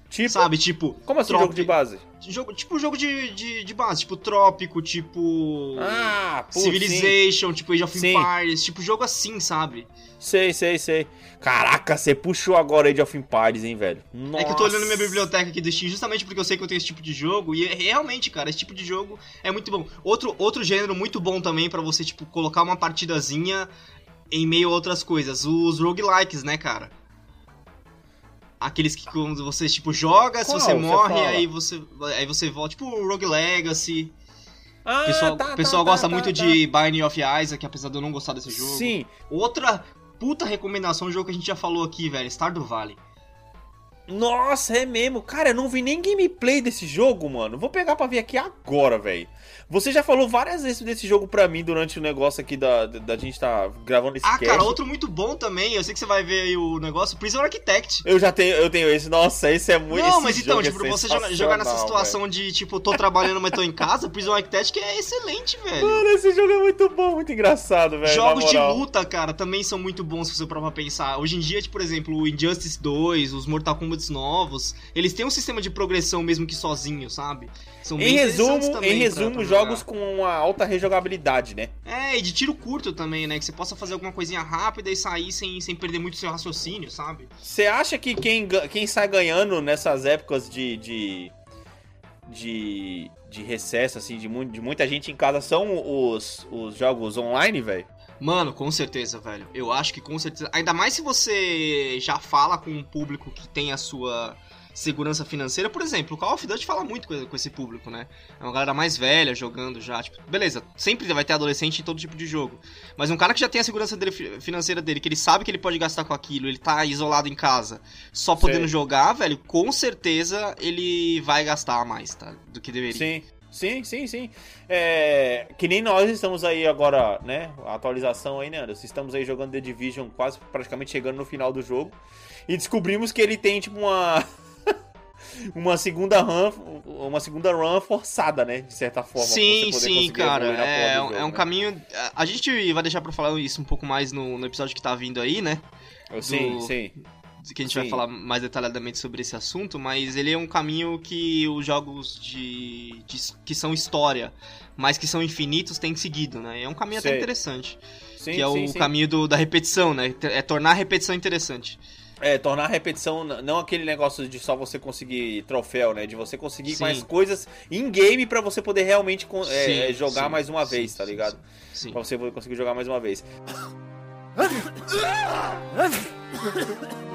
Tipo, Sabe, tipo. como assim jogo de base? Jogo, tipo jogo de, de, de base, tipo Trópico, tipo. Ah, sim. Civilization, tipo Age of Sim. Empires, tipo jogo assim, sabe? Sei, sei, sei. Caraca, você puxou agora Age of Empires, hein, velho? É que eu tô olhando minha Nossa. biblioteca aqui do Steam justamente porque eu sei que eu tenho esse tipo de jogo e é- realmente, cara, esse tipo de jogo é muito bom. Outro, outro gênero muito bom também pra você, tipo, colocar uma partidazinha em meio a outras coisas. Os roguelikes, né, cara? Aqueles que quando você, tipo, joga, se Qual você você morre, aí você, aí você volta. Tipo Rogue Legacy. Ah, pessoal, tá, o pessoal tá, gosta tá, muito tá. de Binding of Isaac, apesar de eu não gostar desse jogo. Sim. Outra puta recomendação, um jogo que a gente já falou aqui, velho, Stardew Valley. Nossa, é mesmo. Cara, eu não vi nem gameplay desse jogo, mano. Vou pegar pra ver aqui agora, velho. Você já falou várias vezes desse jogo pra mim durante o negócio aqui da, da, da gente tá gravando esse Ah, cast. cara, outro muito bom também, eu sei que você vai ver aí o negócio, Prison Architect. Eu já tenho, eu tenho esse. Nossa, esse é muito Não, mas então, é tipo, você joga- jogar nessa situação de, tipo, tô trabalhando, mas tô em casa, Prison Architect que é excelente, velho. Mano, esse jogo é muito bom, muito engraçado, velho. Jogos de luta, cara, também são muito bons se você pra pensar. Hoje em dia, tipo, por exemplo, o Injustice 2, os Mortal Kombat novos, eles têm um sistema de progressão mesmo que sozinho, sabe? São Em resumo, em resumo, jogos com uma alta rejogabilidade, né? É, e de tiro curto também, né? Que você possa fazer alguma coisinha rápida e sair sem, sem perder muito seu raciocínio, sabe? Você acha que quem, quem sai ganhando nessas épocas de. de. de, de recesso, assim, de, mu- de muita gente em casa são os, os jogos online, velho? Mano, com certeza, velho. Eu acho que com certeza. Ainda mais se você já fala com um público que tem a sua segurança financeira. Por exemplo, o Call of Duty fala muito com esse público, né? É uma galera mais velha jogando já. Tipo, beleza, sempre vai ter adolescente em todo tipo de jogo. Mas um cara que já tem a segurança dele- financeira dele, que ele sabe que ele pode gastar com aquilo, ele tá isolado em casa, só podendo Sei. jogar, velho, com certeza ele vai gastar mais, tá? Do que deveria. Sim, sim, sim, sim. É, que nem nós estamos aí agora, né? A atualização aí, né, Anderson? Estamos aí jogando The Division, quase praticamente chegando no final do jogo. E descobrimos que ele tem, tipo, uma. uma segunda run. Uma segunda run forçada, né? De certa forma. Sim, sim, cara. É, um- jogo, é um né? caminho. A gente vai deixar pra falar isso um pouco mais no, no episódio que tá vindo aí, né? Sim, do- sim. Que a gente Sim. vai falar mais detalhadamente sobre esse assunto, mas ele é um caminho que os jogos de, de- que são história, mas que são infinitos, têm seguido, né? É um caminho Sei. até interessante, Sim, que é sim, o sim. caminho do- da repetição, né? É tornar a repetição interessante. É, tornar a repetição, não aquele negócio de só você conseguir troféu, né? De você conseguir Sim. mais coisas em game pra você poder realmente é, Sim, jogar sim, mais uma sim, vez, tá sim, ligado? Sim. Pra você conseguir jogar mais uma vez.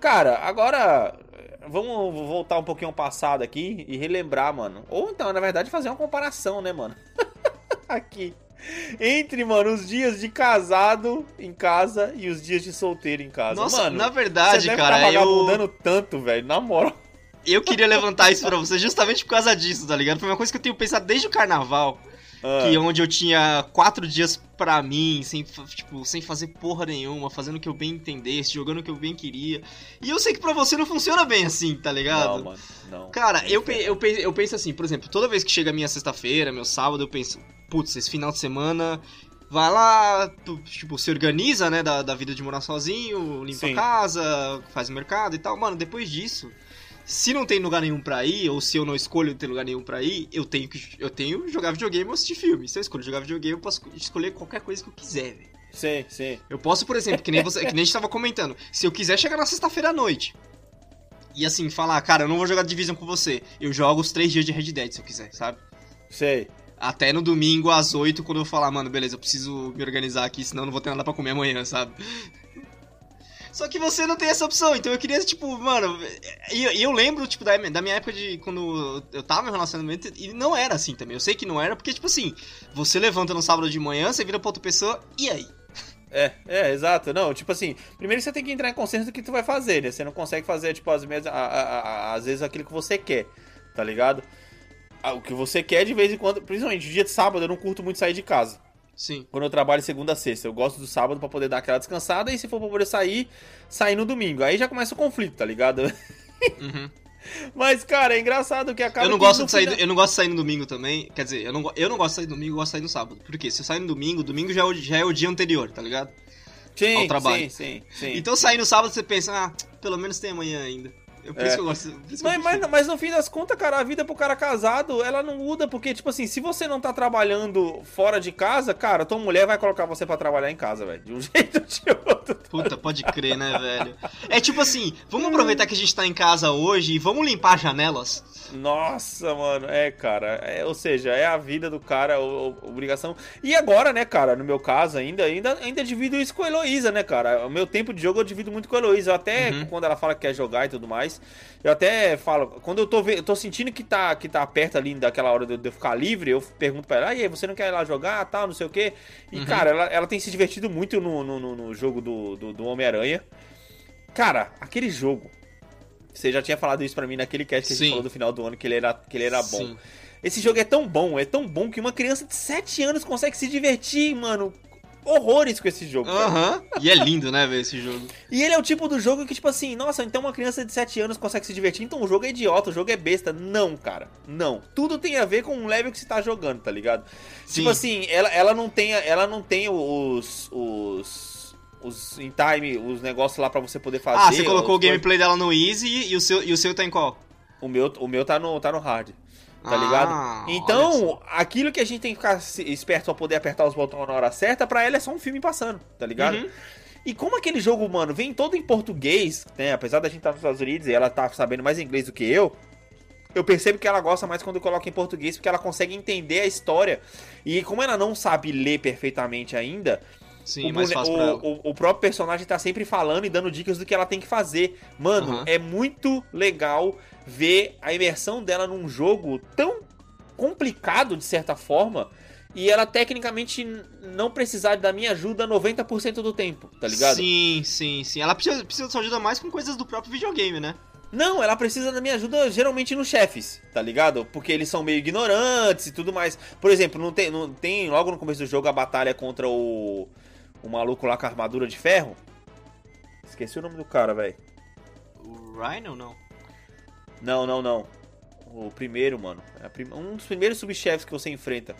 Cara, agora vamos voltar um pouquinho ao passado aqui e relembrar, mano. Ou então, na verdade, fazer uma comparação, né, mano? aqui. Entre, mano, os dias de casado em casa e os dias de solteiro em casa. Nossa, mano, na você verdade, deve cara, tá eu, vagabundando tanto, velho, na moral. eu queria levantar isso pra você justamente por causa disso, tá ligado? Foi uma coisa que eu tenho pensado desde o carnaval. Ah, que onde eu tinha quatro dias pra mim, sem, tipo, sem fazer porra nenhuma, fazendo o que eu bem entendesse, jogando o que eu bem queria. E eu sei que pra você não funciona bem assim, tá ligado? não, mano, não. Cara, Não eu, pe- eu, pe- eu penso assim, por exemplo, toda vez que chega a minha sexta-feira, meu sábado, eu penso, putz, esse final de semana, vai lá, tu, tipo, se organiza, né, da, da vida de morar sozinho, limpa Sim. a casa, faz o mercado e tal. Mano, depois disso, se não tem lugar nenhum pra ir, ou se eu não escolho ter lugar nenhum pra ir, eu tenho que eu tenho jogar videogame ou assistir filme. Se eu escolho jogar videogame, eu posso escolher qualquer coisa que eu quiser, velho. Sim, sim. Eu posso, por exemplo, que nem você, que nem a gente tava comentando, se eu quiser chegar na sexta-feira à noite e assim falar, cara, eu não vou jogar Division com você, eu jogo os três dias de Red Dead se eu quiser, sabe? Sei. Até no domingo às 8, quando eu falar, mano, beleza, eu preciso me organizar aqui, senão eu não vou ter nada pra comer amanhã, sabe? Só que você não tem essa opção, então eu queria, tipo, mano. E e eu, lembro, tipo, da, da minha época de quando eu tava em relacionamento, e não era assim também. Eu sei que não era, porque, tipo assim, você levanta no sábado de manhã, você vira pra outra pessoa, e aí? É, é, exato. Não, tipo assim, primeiro você tem que entrar em consenso do que tu vai fazer, né? Você não consegue fazer, tipo, às vezes, às vezes aquilo que você quer, tá ligado? Ah, O que você quer de vez em quando, principalmente dia de sábado, eu não curto muito sair de casa. Sim. Quando eu trabalho segunda a sexta, eu gosto do sábado pra poder dar aquela descansada e se for pra poder sair, sair no domingo. Aí já começa o conflito, tá ligado? Uhum. Mas, cara, é engraçado que acaba Eu não, gosto de sair, final- eu não gosto de sair no domingo também. Quer dizer, eu não, eu não gosto de sair no domingo, eu gosto de sair no sábado. Por quê? Se eu sair no domingo, domingo já é o, já é o dia anterior, tá ligado? sim, ao trabalho. Sim, sim, sim. Então sair no sábado você pensa, ah, pelo menos tem amanhã ainda. Eu, por É. isso que eu gosto. Eu Mas, mas, mas no fim das contas, cara, a vida pro cara casado, ela não muda, porque, tipo assim, se você não tá trabalhando fora de casa, cara, tua mulher vai colocar você pra trabalhar em casa, velho. De um jeito ou de outro. Puta, pode crer, né, velho? É tipo assim, vamos aproveitar que a gente tá em casa hoje e vamos limpar as janelas. Nossa, mano, é, cara. É, ou seja, é a vida do cara, o- o- obrigação. E agora, né, cara, no meu caso, ainda, ainda, ainda divido isso com a Heloísa, né, cara? O meu tempo de jogo eu divido muito com a Heloísa. Até, Uhum. quando ela fala que quer jogar e tudo mais, eu até falo, quando eu tô, eu tô sentindo que tá, que tá perto ali daquela hora de eu, de eu ficar livre, eu pergunto pra ela, "Ah, e aí, você não quer ir lá jogar, tal, não sei o quê? E, Uhum. cara, ela, ela tem se divertido muito no, no, no- jogo do, do, do Homem-Aranha. Cara, aquele jogo. Você já tinha falado isso pra mim naquele cast que a gente Sim. falou do final do ano, que ele era, que ele era bom. Sim. Esse jogo é tão bom, é tão bom que uma criança de 7 anos consegue se divertir, mano. Horrores com esse jogo. Aham. E é lindo, né, velho, esse jogo. E ele é o tipo do jogo que, tipo assim, nossa, então uma criança de 7 anos consegue se divertir, então o jogo é idiota, o jogo é besta. Não, cara. Não. Tudo tem a ver com o level que você tá jogando, tá ligado? Sim. Tipo assim, ela, ela não tem, ela não tem os. os. Os em time, os negócios lá pra você poder fazer. Ah, você colocou o coisas. gameplay dela no Easy e o seu, e o seu tá em qual? O meu, o meu tá no, tá no hard. Tá Ah, ligado? Então, aquilo que a gente tem que ficar esperto pra poder apertar os botões na hora certa, pra ela é só um filme passando, tá ligado? Uhum. E como aquele jogo, mano, vem todo em português, né? Apesar da gente estar nos Estados Unidos e ela tá sabendo mais inglês do que eu, eu percebo que ela gosta mais quando eu coloco em português, porque ela consegue entender a história. E como ela não sabe ler perfeitamente ainda, Sim, o, mais fácil o- pra ela. o- o próprio personagem tá sempre falando e dando dicas do que ela tem que fazer. Mano, Aham. é muito legal ver a imersão dela num jogo tão complicado, de certa forma, e ela tecnicamente não precisar da minha ajuda 90% do tempo, tá ligado? Sim, sim, sim. Ela precisa, precisa de sua ajuda mais com coisas do próprio videogame, né? Não, ela precisa da minha ajuda geralmente nos chefes, tá ligado? Porque eles são meio ignorantes e tudo mais. Por exemplo, não tem, não tem logo no começo do jogo a batalha contra o, o maluco lá com a armadura de ferro? Esqueci o nome do cara, velho. O Rhino, não? Não, não, não. O primeiro, mano. É Um dos primeiros subchefes que você enfrenta.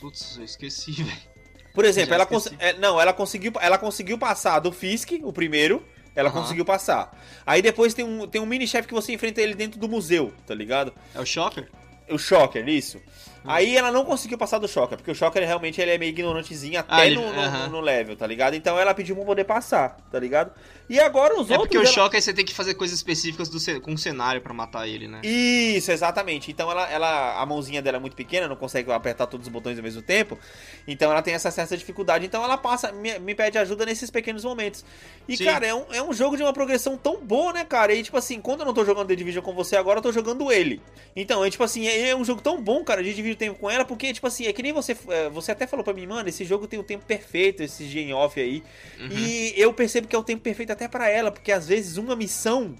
Putz, eu esqueci, velho. Por exemplo, ela, cons- é, não, ela conseguiu, ela conseguiu passar do Fisk, o primeiro. Ela Aham. conseguiu passar. Aí depois tem um, tem um mini-chefe que você enfrenta ele dentro do museu, tá ligado? É o Shocker? O Shocker, isso. Aí ela não conseguiu passar do Shocker, porque o Shocker realmente ele é meio ignorantezinho até Ah, ele- no, no- aham. no level, tá ligado? Então ela pediu pra poder passar, tá ligado? E agora os É outros. porque o ela- Shocker você tem que fazer coisas específicas do com o cenário pra matar ele, né? Isso, exatamente. Então ela, ela, a mãozinha dela é muito pequena, não consegue apertar todos os botões ao mesmo tempo. Então ela tem essa certa dificuldade. Então ela passa, me, me pede ajuda nesses pequenos momentos. E, Sim. cara, é um, é um jogo de uma progressão tão boa, né, cara? E tipo assim, quando eu não tô jogando The Division com você agora, eu tô jogando ele. Então, é tipo assim, é, é um jogo tão bom, cara, de dividir o tempo com ela, porque, tipo assim, é que nem você. é, Você até falou pra mim, mano, esse jogo tem o tempo perfeito, esse em off aí. Uhum. E eu percebo que é o tempo perfeito até pra ela, porque às vezes uma missão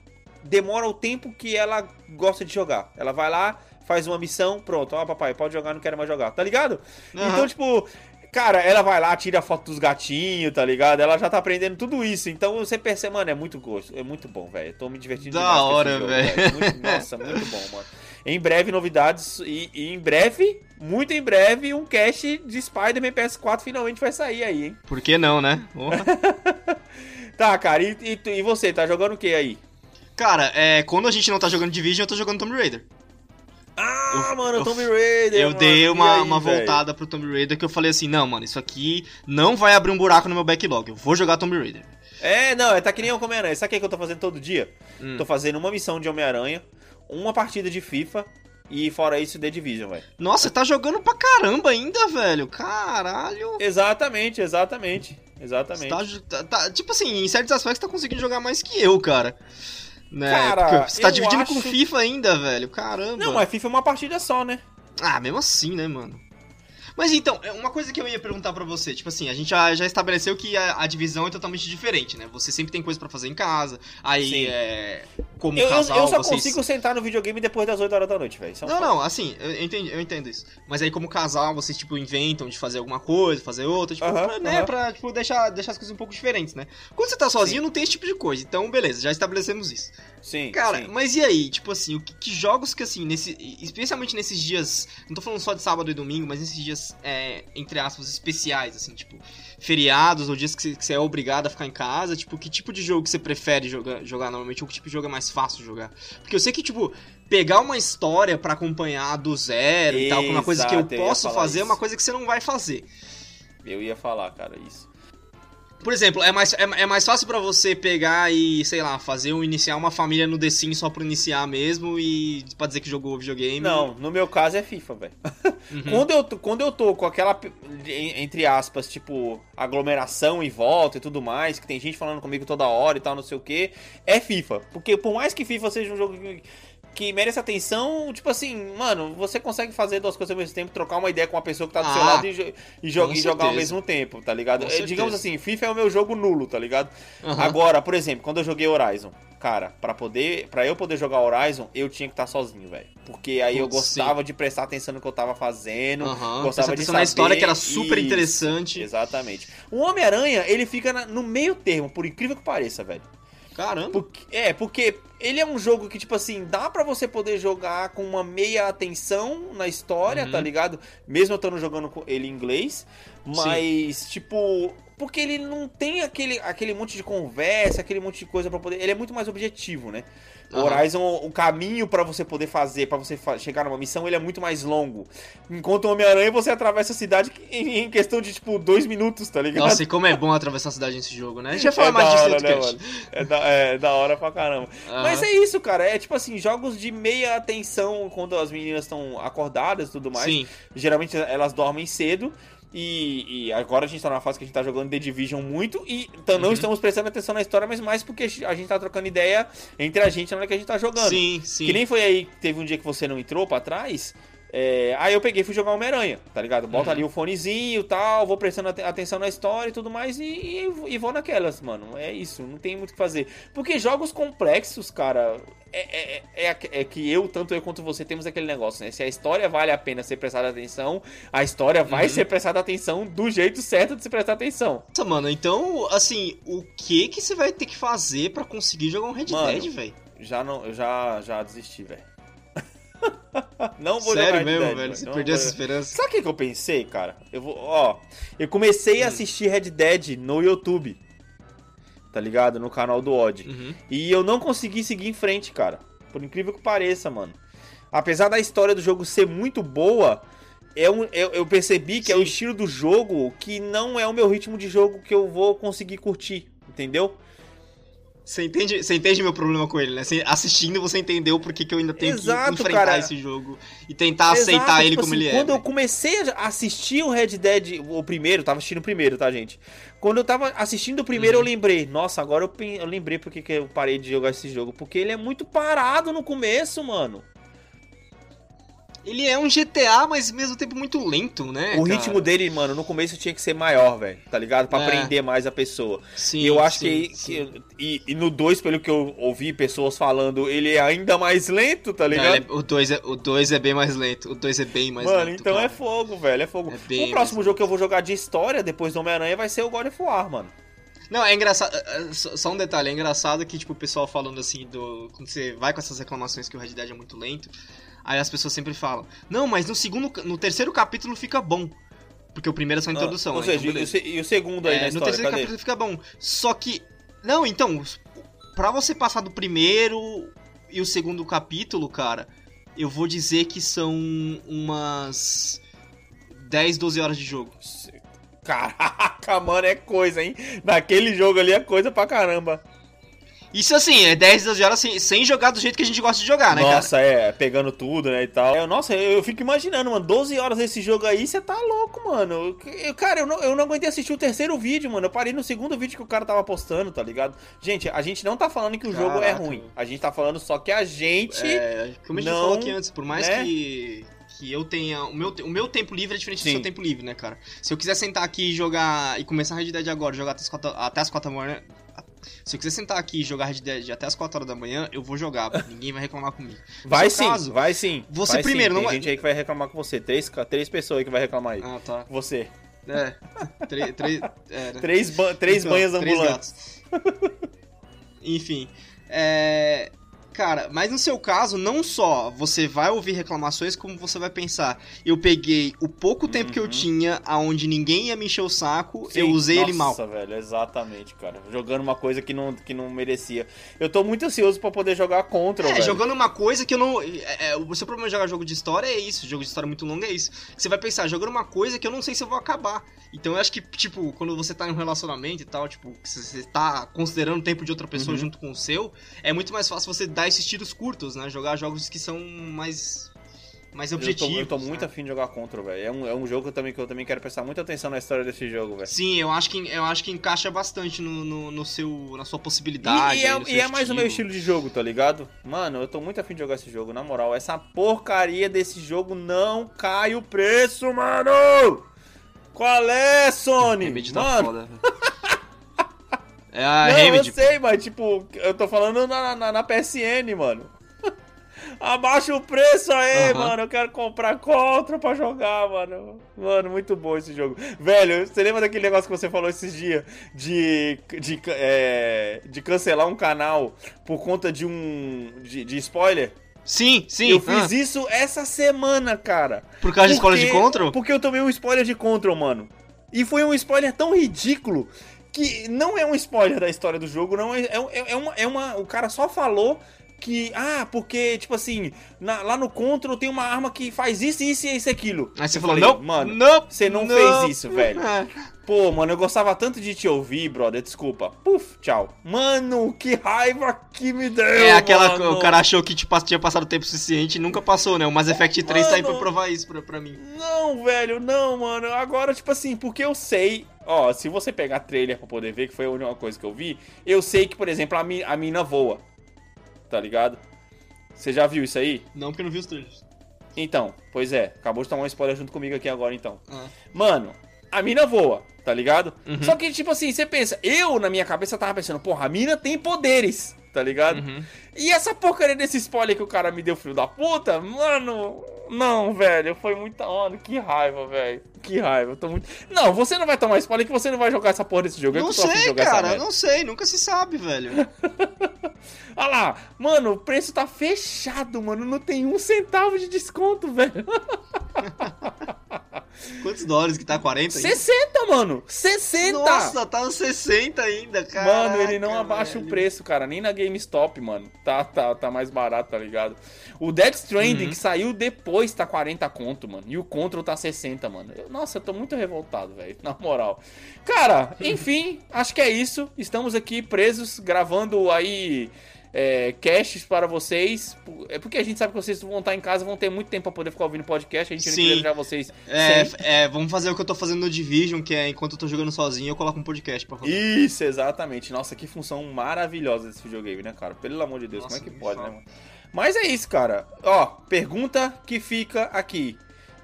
demora o tempo que ela gosta de jogar. Ela vai lá, faz uma missão, pronto, ó, papai, pode jogar, não quero mais jogar, tá ligado? Aham. Então, tipo, cara, ela vai lá, tira a foto dos gatinhos, tá ligado? Ela já tá aprendendo tudo isso. Então você percebe, mano, é muito gosto, é muito bom, velho. Tô me divertindo Da hora, velho. Nossa, muito bom, mano. Em breve, novidades. E, e em breve, muito em breve, um cast de Spider-Man PS4 finalmente vai sair aí, hein? Por que não, né? Tá, cara, e, e, e você, tá jogando o que aí? Cara, é, quando a gente não tá jogando Division, eu tô jogando Tomb Raider. Ah, Eu- mano, eu- Tomb Raider. Eu mano, dei uma, aí, uma voltada pro Tomb Raider que eu falei assim, não, mano, isso aqui não vai abrir um buraco no meu backlog. Eu vou jogar Tomb Raider. É, não, é tá que nem o Homem-Aranha. Sabe o que, é que eu tô fazendo todo dia? Hum. Tô fazendo uma missão de Homem-Aranha, uma partida de FIFA e fora isso The Division, velho. Nossa, você tá jogando pra caramba ainda, velho. Caralho. Exatamente, exatamente. Exatamente. tá, tá- tá- tipo assim, em certos aspectos você tá conseguindo jogar mais que eu, cara. Né? Cara, você tá dividindo acho- com FIFA ainda, velho. Caramba. Não, mas FIFA é uma partida só, né? Ah, mesmo assim, né, mano? Mas então, é uma coisa que eu ia perguntar pra você, tipo assim, a gente já, já estabeleceu que a, a divisão é totalmente diferente, né? Você sempre tem coisa pra fazer em casa, aí Sim. é. Como Eu, eu- casal, eu só vocês... consigo sentar no videogame depois das 8 horas da noite, velho. É Não, não, assim, eu entendo, eu entendo isso. Mas aí, como casal, vocês, tipo, inventam de fazer alguma coisa, fazer outra, tipo, Aham, pra, né, aham. pra, tipo, deixar, deixar as coisas um pouco diferentes, né? Quando você tá sozinho, não tem esse tipo de coisa. Então, beleza, já estabelecemos isso. Sim, Cara, sim. mas e aí? Tipo assim, o que, que jogos que, assim, nesse, especialmente nesses dias, não tô falando só de sábado e domingo, mas nesses dias, é, entre aspas, especiais, assim, tipo, feriados ou dias que você, é obrigado a ficar em casa, tipo, que tipo de jogo que você prefere jogar, jogar normalmente, ou que tipo de jogo é mais fácil jogar? Porque eu sei que, tipo, pegar uma história pra acompanhar do zero e tal, é uma coisa que eu Exato, eu posso falar fazer, é uma isso. coisa que você não vai fazer. Eu ia falar, cara, isso. Por exemplo, é mais, é, é mais fácil pra você pegar e, sei lá, fazer um iniciar uma família no The Sims só pra iniciar mesmo e pra dizer que jogou videogame. Não, no meu caso é FIFA, velho. Uhum. Quando, eu, tô- quando eu tô com aquela, entre aspas, tipo, aglomeração em volta e tudo mais, que tem gente falando comigo toda hora e tal, não sei o que, é FIFA. Porque por mais que FIFA seja um jogo que, que merece atenção, tipo assim, mano, você consegue fazer duas coisas ao mesmo tempo, trocar uma ideia com uma pessoa que tá do seu Ah, lado e, e e jogar ao mesmo tempo, tá ligado? É, digamos assim, FIFA é o meu jogo nulo, tá ligado? Aham. Agora, por exemplo, quando eu joguei Horizon, cara, pra poder, para eu poder jogar Horizon, eu tinha que estar sozinho, velho. Porque aí eu gostava de prestar atenção no que eu tava fazendo, Aham, gostava de atenção saber na história que era super Isso, interessante. Exatamente. O Homem-Aranha, ele fica na- no meio termo, por incrível que pareça, velho. Caramba. Porque- é, porque ele é um jogo que, tipo assim, dá pra você poder jogar com uma meia atenção na história, Uhum. tá ligado? Mesmo eu estando jogando com ele em inglês. Mas, tipo. Porque ele não tem aquele, aquele monte de conversa, aquele monte de coisa pra poder. Ele é muito mais objetivo, né? O Aham. Horizon, o caminho pra você poder fazer, pra você fa- chegar numa missão, ele é muito mais longo. Enquanto o Homem-Aranha, você atravessa a cidade em, questão de, tipo, dois minutos, tá ligado? Nossa, e como é bom atravessar a cidade nesse jogo, né? A gente vai falar é mais disso hora, né, mano? É da, é da hora pra caramba. Aham. Mas é isso, cara. É tipo assim, jogos de meia atenção quando as meninas estão acordadas e tudo mais. Sim. Geralmente elas dormem cedo. E, e agora a gente tá numa fase que a gente tá jogando The Division muito. E então não Uhum. estamos prestando atenção na história, mas mais porque a gente tá trocando ideia entre a gente na hora que a gente tá jogando. Sim, sim. Que nem foi aí, teve um dia que você não entrou pra trás. É, aí eu peguei e fui jogar Homem-Aranha, tá ligado? Bota Uhum. ali o fonezinho e tal, vou prestando ate- atenção na história e tudo mais e, e, e vou naquelas, mano. É isso, não tem muito o que fazer. Porque jogos complexos, cara, é, é, é, é que eu, tanto eu quanto você, temos aquele negócio, né? Se a história vale a pena ser prestada atenção, a história vai Uhum. ser prestada atenção do jeito certo de se prestar atenção. Nossa, mano, então, assim, o que que você vai ter que fazer pra conseguir jogar um Red Mano. Dead, velho? Já não, eu já, já desisti, velho. não vou Sério jogar mesmo, Dead, velho? Você perdeu essa esperança? Sabe o que, que eu pensei, cara? Eu vou, ó, eu comecei a assistir Red Dead no YouTube. Tá ligado? No canal do Odd. Uhum. E eu não consegui seguir em frente, cara. Por incrível que pareça, mano. Apesar da história do jogo ser muito boa, é um, eu, eu percebi que é o Sim. estilo do jogo que não é o meu ritmo de jogo que eu vou conseguir curtir. Entendeu? Você entende, você entende meu problema com ele, né? Você- assistindo, você entendeu por que, que eu ainda tenho Exato, que enfrentar cara. esse jogo e tentar aceitar Exato, ele tipo como assim, ele Quando é. eu comecei a assistir o Red Dead, o primeiro, tava assistindo o primeiro, tá, gente? Quando eu tava assistindo o primeiro, Uhum. eu lembrei. Nossa, agora eu, eu lembrei porque que eu parei de jogar esse jogo. Porque ele é muito parado no começo, mano. Ele é um GTA, mas ao mesmo tempo muito lento, né? o cara? ritmo dele, mano, no começo tinha que ser maior, velho. Tá ligado? Pra É. prender mais a pessoa. Sim, E eu acho sim, que, sim. e, e no 2, pelo que eu ouvi pessoas falando, ele é ainda mais lento, tá Não, ligado? ele é- o 2 é, o dois é bem mais lento. O 2 é bem mais Mano, lento. então cara. é fogo, velho. É fogo. É o próximo jogo que eu vou jogar de história depois do Homem-Aranha vai ser o God of War, mano. Não, é engraçado. é, é, Só só um detalhe, é engraçado que, tipo, o pessoal falando assim do. Quando você vai com essas reclamações que o Red Dead é muito lento, aí as pessoas sempre falam, não, mas no segundo. No terceiro capítulo fica bom. Porque o primeiro é só a introdução, Ah, Ou seja, Então, e, o, segundo aí É, na no história, terceiro cadê? capítulo fica bom. Só que. Não, então, pra você passar do primeiro e o segundo capítulo, cara, eu vou dizer que são umas 10, 12 horas de jogo. Caraca, mano, é coisa, hein? Naquele jogo ali é coisa pra caramba. Isso assim, é 10, 12 horas sem, sem jogar do jeito que a gente gosta de jogar, né, cara? Nossa, é, pegando tudo, né, e tal. É, nossa, eu, eu fico imaginando, mano, 12 horas desse jogo aí, você tá louco, mano. Eu- eu- cara, eu não, eu não aguentei assistir o terceiro vídeo, mano. Eu parei no segundo vídeo que o cara tava postando, tá ligado? Gente, a gente não tá falando que o jogo é Caraca. ruim. A gente tá falando só que a gente... É, como a gente não, falou aqui antes, por mais né? que, que eu tenha. O meu, o meu tempo livre é diferente Sim. do seu tempo livre, né, cara? Se eu quiser sentar aqui e jogar. E começar Red Dead agora, jogar até as 4, até as 4 da manhã. Se eu quiser sentar aqui e jogar Red Dead até as 4 horas da manhã, eu vou jogar. Ninguém vai reclamar comigo. No Vai sim, caso, vai sim. você vai primeiro, sim. Tem não vai- gente aí que vai reclamar com você. Três, três pessoas aí que vai reclamar aí. Ah, tá. Você. É. Três. três é, né? Três, ba- três Então, banhas ambulantes. Enfim. É. Cara, mas no seu caso, não só você vai ouvir reclamações, como você vai pensar, eu peguei o pouco tempo que eu Uhum. tinha, aonde ninguém ia me encher o saco, Sim, eu usei ele mal. Nossa, velho, exatamente, cara. Jogando uma coisa que não, que não merecia. Eu tô muito ansioso pra poder jogar contra, É, velho. jogando uma coisa que eu não. é, é, o seu problema de jogar jogo de história é isso, jogo de história muito longo é isso. Você vai pensar, jogando uma coisa que eu não sei se eu vou acabar. Então eu acho que, tipo, quando você tá em um relacionamento e tal, tipo, que você tá considerando o tempo de outra pessoa Uhum. junto com o seu, é muito mais fácil você dar esses tiros curtos, né? Jogar jogos que são mais. mais Eu tô, objetivos. eu tô muito né? afim de jogar contra, velho. É um, é um jogo que eu, também, que eu também quero prestar muita atenção na história desse jogo, velho. Sim, eu acho que, eu acho que encaixa bastante no, no, no seu, na sua possibilidade. E, e é, e é mais o meu estilo de jogo, tá ligado? Mano, eu tô muito afim de jogar esse jogo, na moral. Essa porcaria desse jogo não cai o preço, mano! Qual é, Sony? Tá mano, foda. É a não, Remedy. eu sei, mas tipo, eu tô falando na, na, na PSN, mano. Abaixa o preço aí, Aham. mano. Eu quero comprar contra pra jogar, mano. Mano, muito bom esse jogo. Velho, você lembra daquele negócio que você falou esses dias de, de, é, de cancelar um canal por conta de um. de, de spoiler? Sim, sim. eu ah, fiz isso essa semana, cara. por causa de escola de Porque- Control? Porque eu tomei um spoiler de Control, mano. E foi um spoiler tão ridículo que não é um spoiler da história do jogo, não é, é, é uma, é uma. O cara só falou que. Ah, porque, tipo assim, na- lá no Control tem uma arma que faz isso, isso e isso e aquilo. Aí você falou, falei, não, mano, não, você não fez isso, velho. É. Pô, mano, eu gostava tanto de te ouvir, brother. Desculpa. Puf, tchau. Mano, que raiva que me deu. É aquela. mano. O cara achou que tipo, tinha passado tempo suficiente e nunca passou, né? O Mass Effect 3 tá aí pra Mano. provar isso pra, pra mim. Não, velho, não, mano. Agora, tipo assim, porque eu sei. Ó, se você pegar trailer pra poder ver, que foi a única coisa que eu vi, eu sei que, por exemplo, a, mi a mina voa. Tá ligado? Você já viu isso aí? Não, porque eu não vi os trailers. Então, pois é. Acabou de tomar um spoiler junto comigo aqui agora, então. Ah. Mano, a mina voa, tá ligado? Uhum. Só que, tipo assim, você pensa, eu na minha cabeça tava pensando, porra, a mina tem poderes, tá ligado? Uhum. E essa porcaria desse spoiler que o cara me deu, filho da puta, mano, não, velho, foi muita onda, que raiva, velho. Que raiva, eu tô muito. Não, você não vai tomar spoiler que você não vai jogar essa porra desse jogo. Não eu sei, cara, não sei, nunca se sabe, velho. Olha lá, mano, o preço tá fechado, mano. Não tem um centavo de desconto, velho. Quantos dólares que tá? 40? Ainda? 60, mano! 60! Nossa, tá nos 60 ainda, cara. Mano, ele não abaixa velho. o preço, cara. Nem na GameStop, mano. Tá, tá, tá mais barato, tá ligado? O Death Stranding, uhum. que saiu depois, tá 40 conto, mano. E o Control tá 60, mano. Eu, nossa, eu tô muito revoltado, velho. Na moral. Cara, enfim, acho que é isso. Estamos aqui presos, gravando aí é, caches para vocês. É porque a gente sabe que vocês vão estar em casa, vão ter muito tempo para poder ficar ouvindo podcast. A gente Sim. não queria vocês. É, é, vamos fazer o que eu tô fazendo no Division, que é enquanto eu tô jogando sozinho, eu coloco um podcast pra rodar. Isso, exatamente. Nossa, que função maravilhosa desse videogame, né, cara? Pelo amor de Deus, Nossa, como é que pode, fala. né, mano? Mas é isso, cara. Ó, pergunta que fica aqui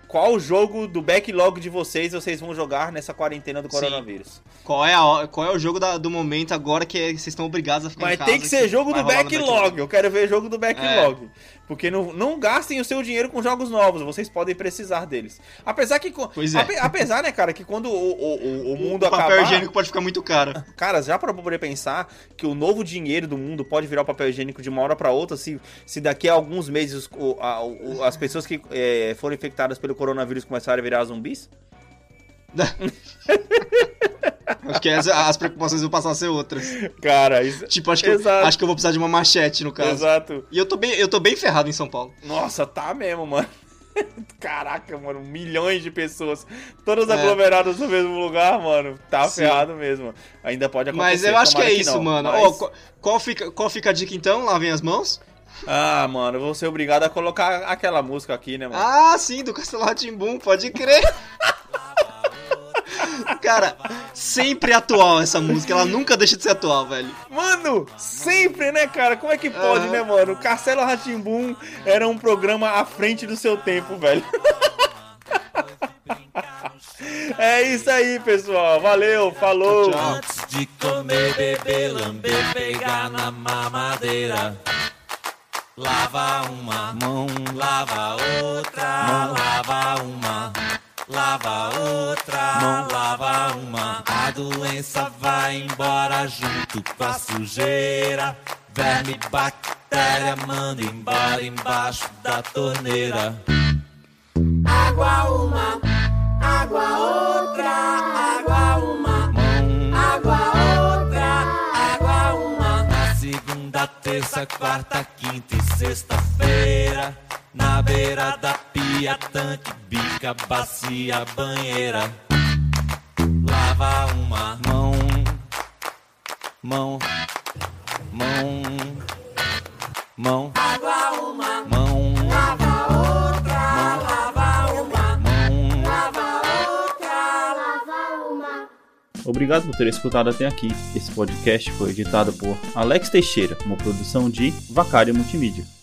qual jogo do backlog de vocês vocês vão jogar nessa quarentena do coronavírus? Qual é, a, qual é o jogo da, do momento agora que vocês estão obrigados a ficar Mas em casa? Mas tem que ser jogo do backlog. backlog. Eu quero ver jogo do backlog. É. Porque não, não gastem o seu dinheiro com jogos novos, vocês podem precisar deles. Apesar que. Pois é. apesar, né, cara, que quando o, o, o mundo o papel higiênico pode ficar muito caro. Cara, já para poder pensar que o novo dinheiro do mundo pode virar o papel higiênico de uma hora para outra, se, se daqui a alguns meses o, a, o, as pessoas que é, foram infectadas pelo coronavírus começarem a virar zumbis? acho que as, as, preocupações vão passar a ser outras. Cara, isso... Tipo, acho que, eu, acho que eu vou precisar de uma machete, no caso. Exato. E eu tô bem, eu tô bem ferrado em São Paulo. Nossa, tá mesmo, mano. Caraca, mano, milhões de pessoas, todas é. aglomeradas no mesmo lugar, mano. Tá Sim. ferrado mesmo. Ainda pode acontecer. Mas eu acho que é que isso, não. mano. Mas... Oh, qual, qual, fica, qual fica a dica então? Lavem as mãos? Ah, mano, vou ser obrigado a colocar aquela música aqui, né, mano? Ah, sim, do Castelo Ratimbum, pode crer. Cara, sempre atual essa música, ela nunca deixa de ser atual, velho. Mano, sempre, né, cara? Como é que pode, uhum. né, mano? Castelo Ratimbum era um programa à frente do seu tempo, velho. É isso aí, pessoal. Valeu, falou. Tchau. Antes de comer, beber, lamber, pegar na mamadeira. Lava uma mão, lava outra, mão. lava uma lava outra, não lava uma. A doença vai embora junto com a sujeira. Verme, bactéria, manda embora embaixo da torneira. Água uma, água outra, água uma, mão, água outra, água uma. Na segunda, terça, quarta, quinta e sexta-feira, na beira da pia, tanque, bica, bacia, banheira. Lava uma mão, mão, mão, mão. Água uma mão. Lava outra, mão. lava uma mão. Lava outra, lava uma. Obrigado por ter escutado até aqui. Esse podcast foi editado por Alex Teixeira, uma produção de Vacária Multimídia.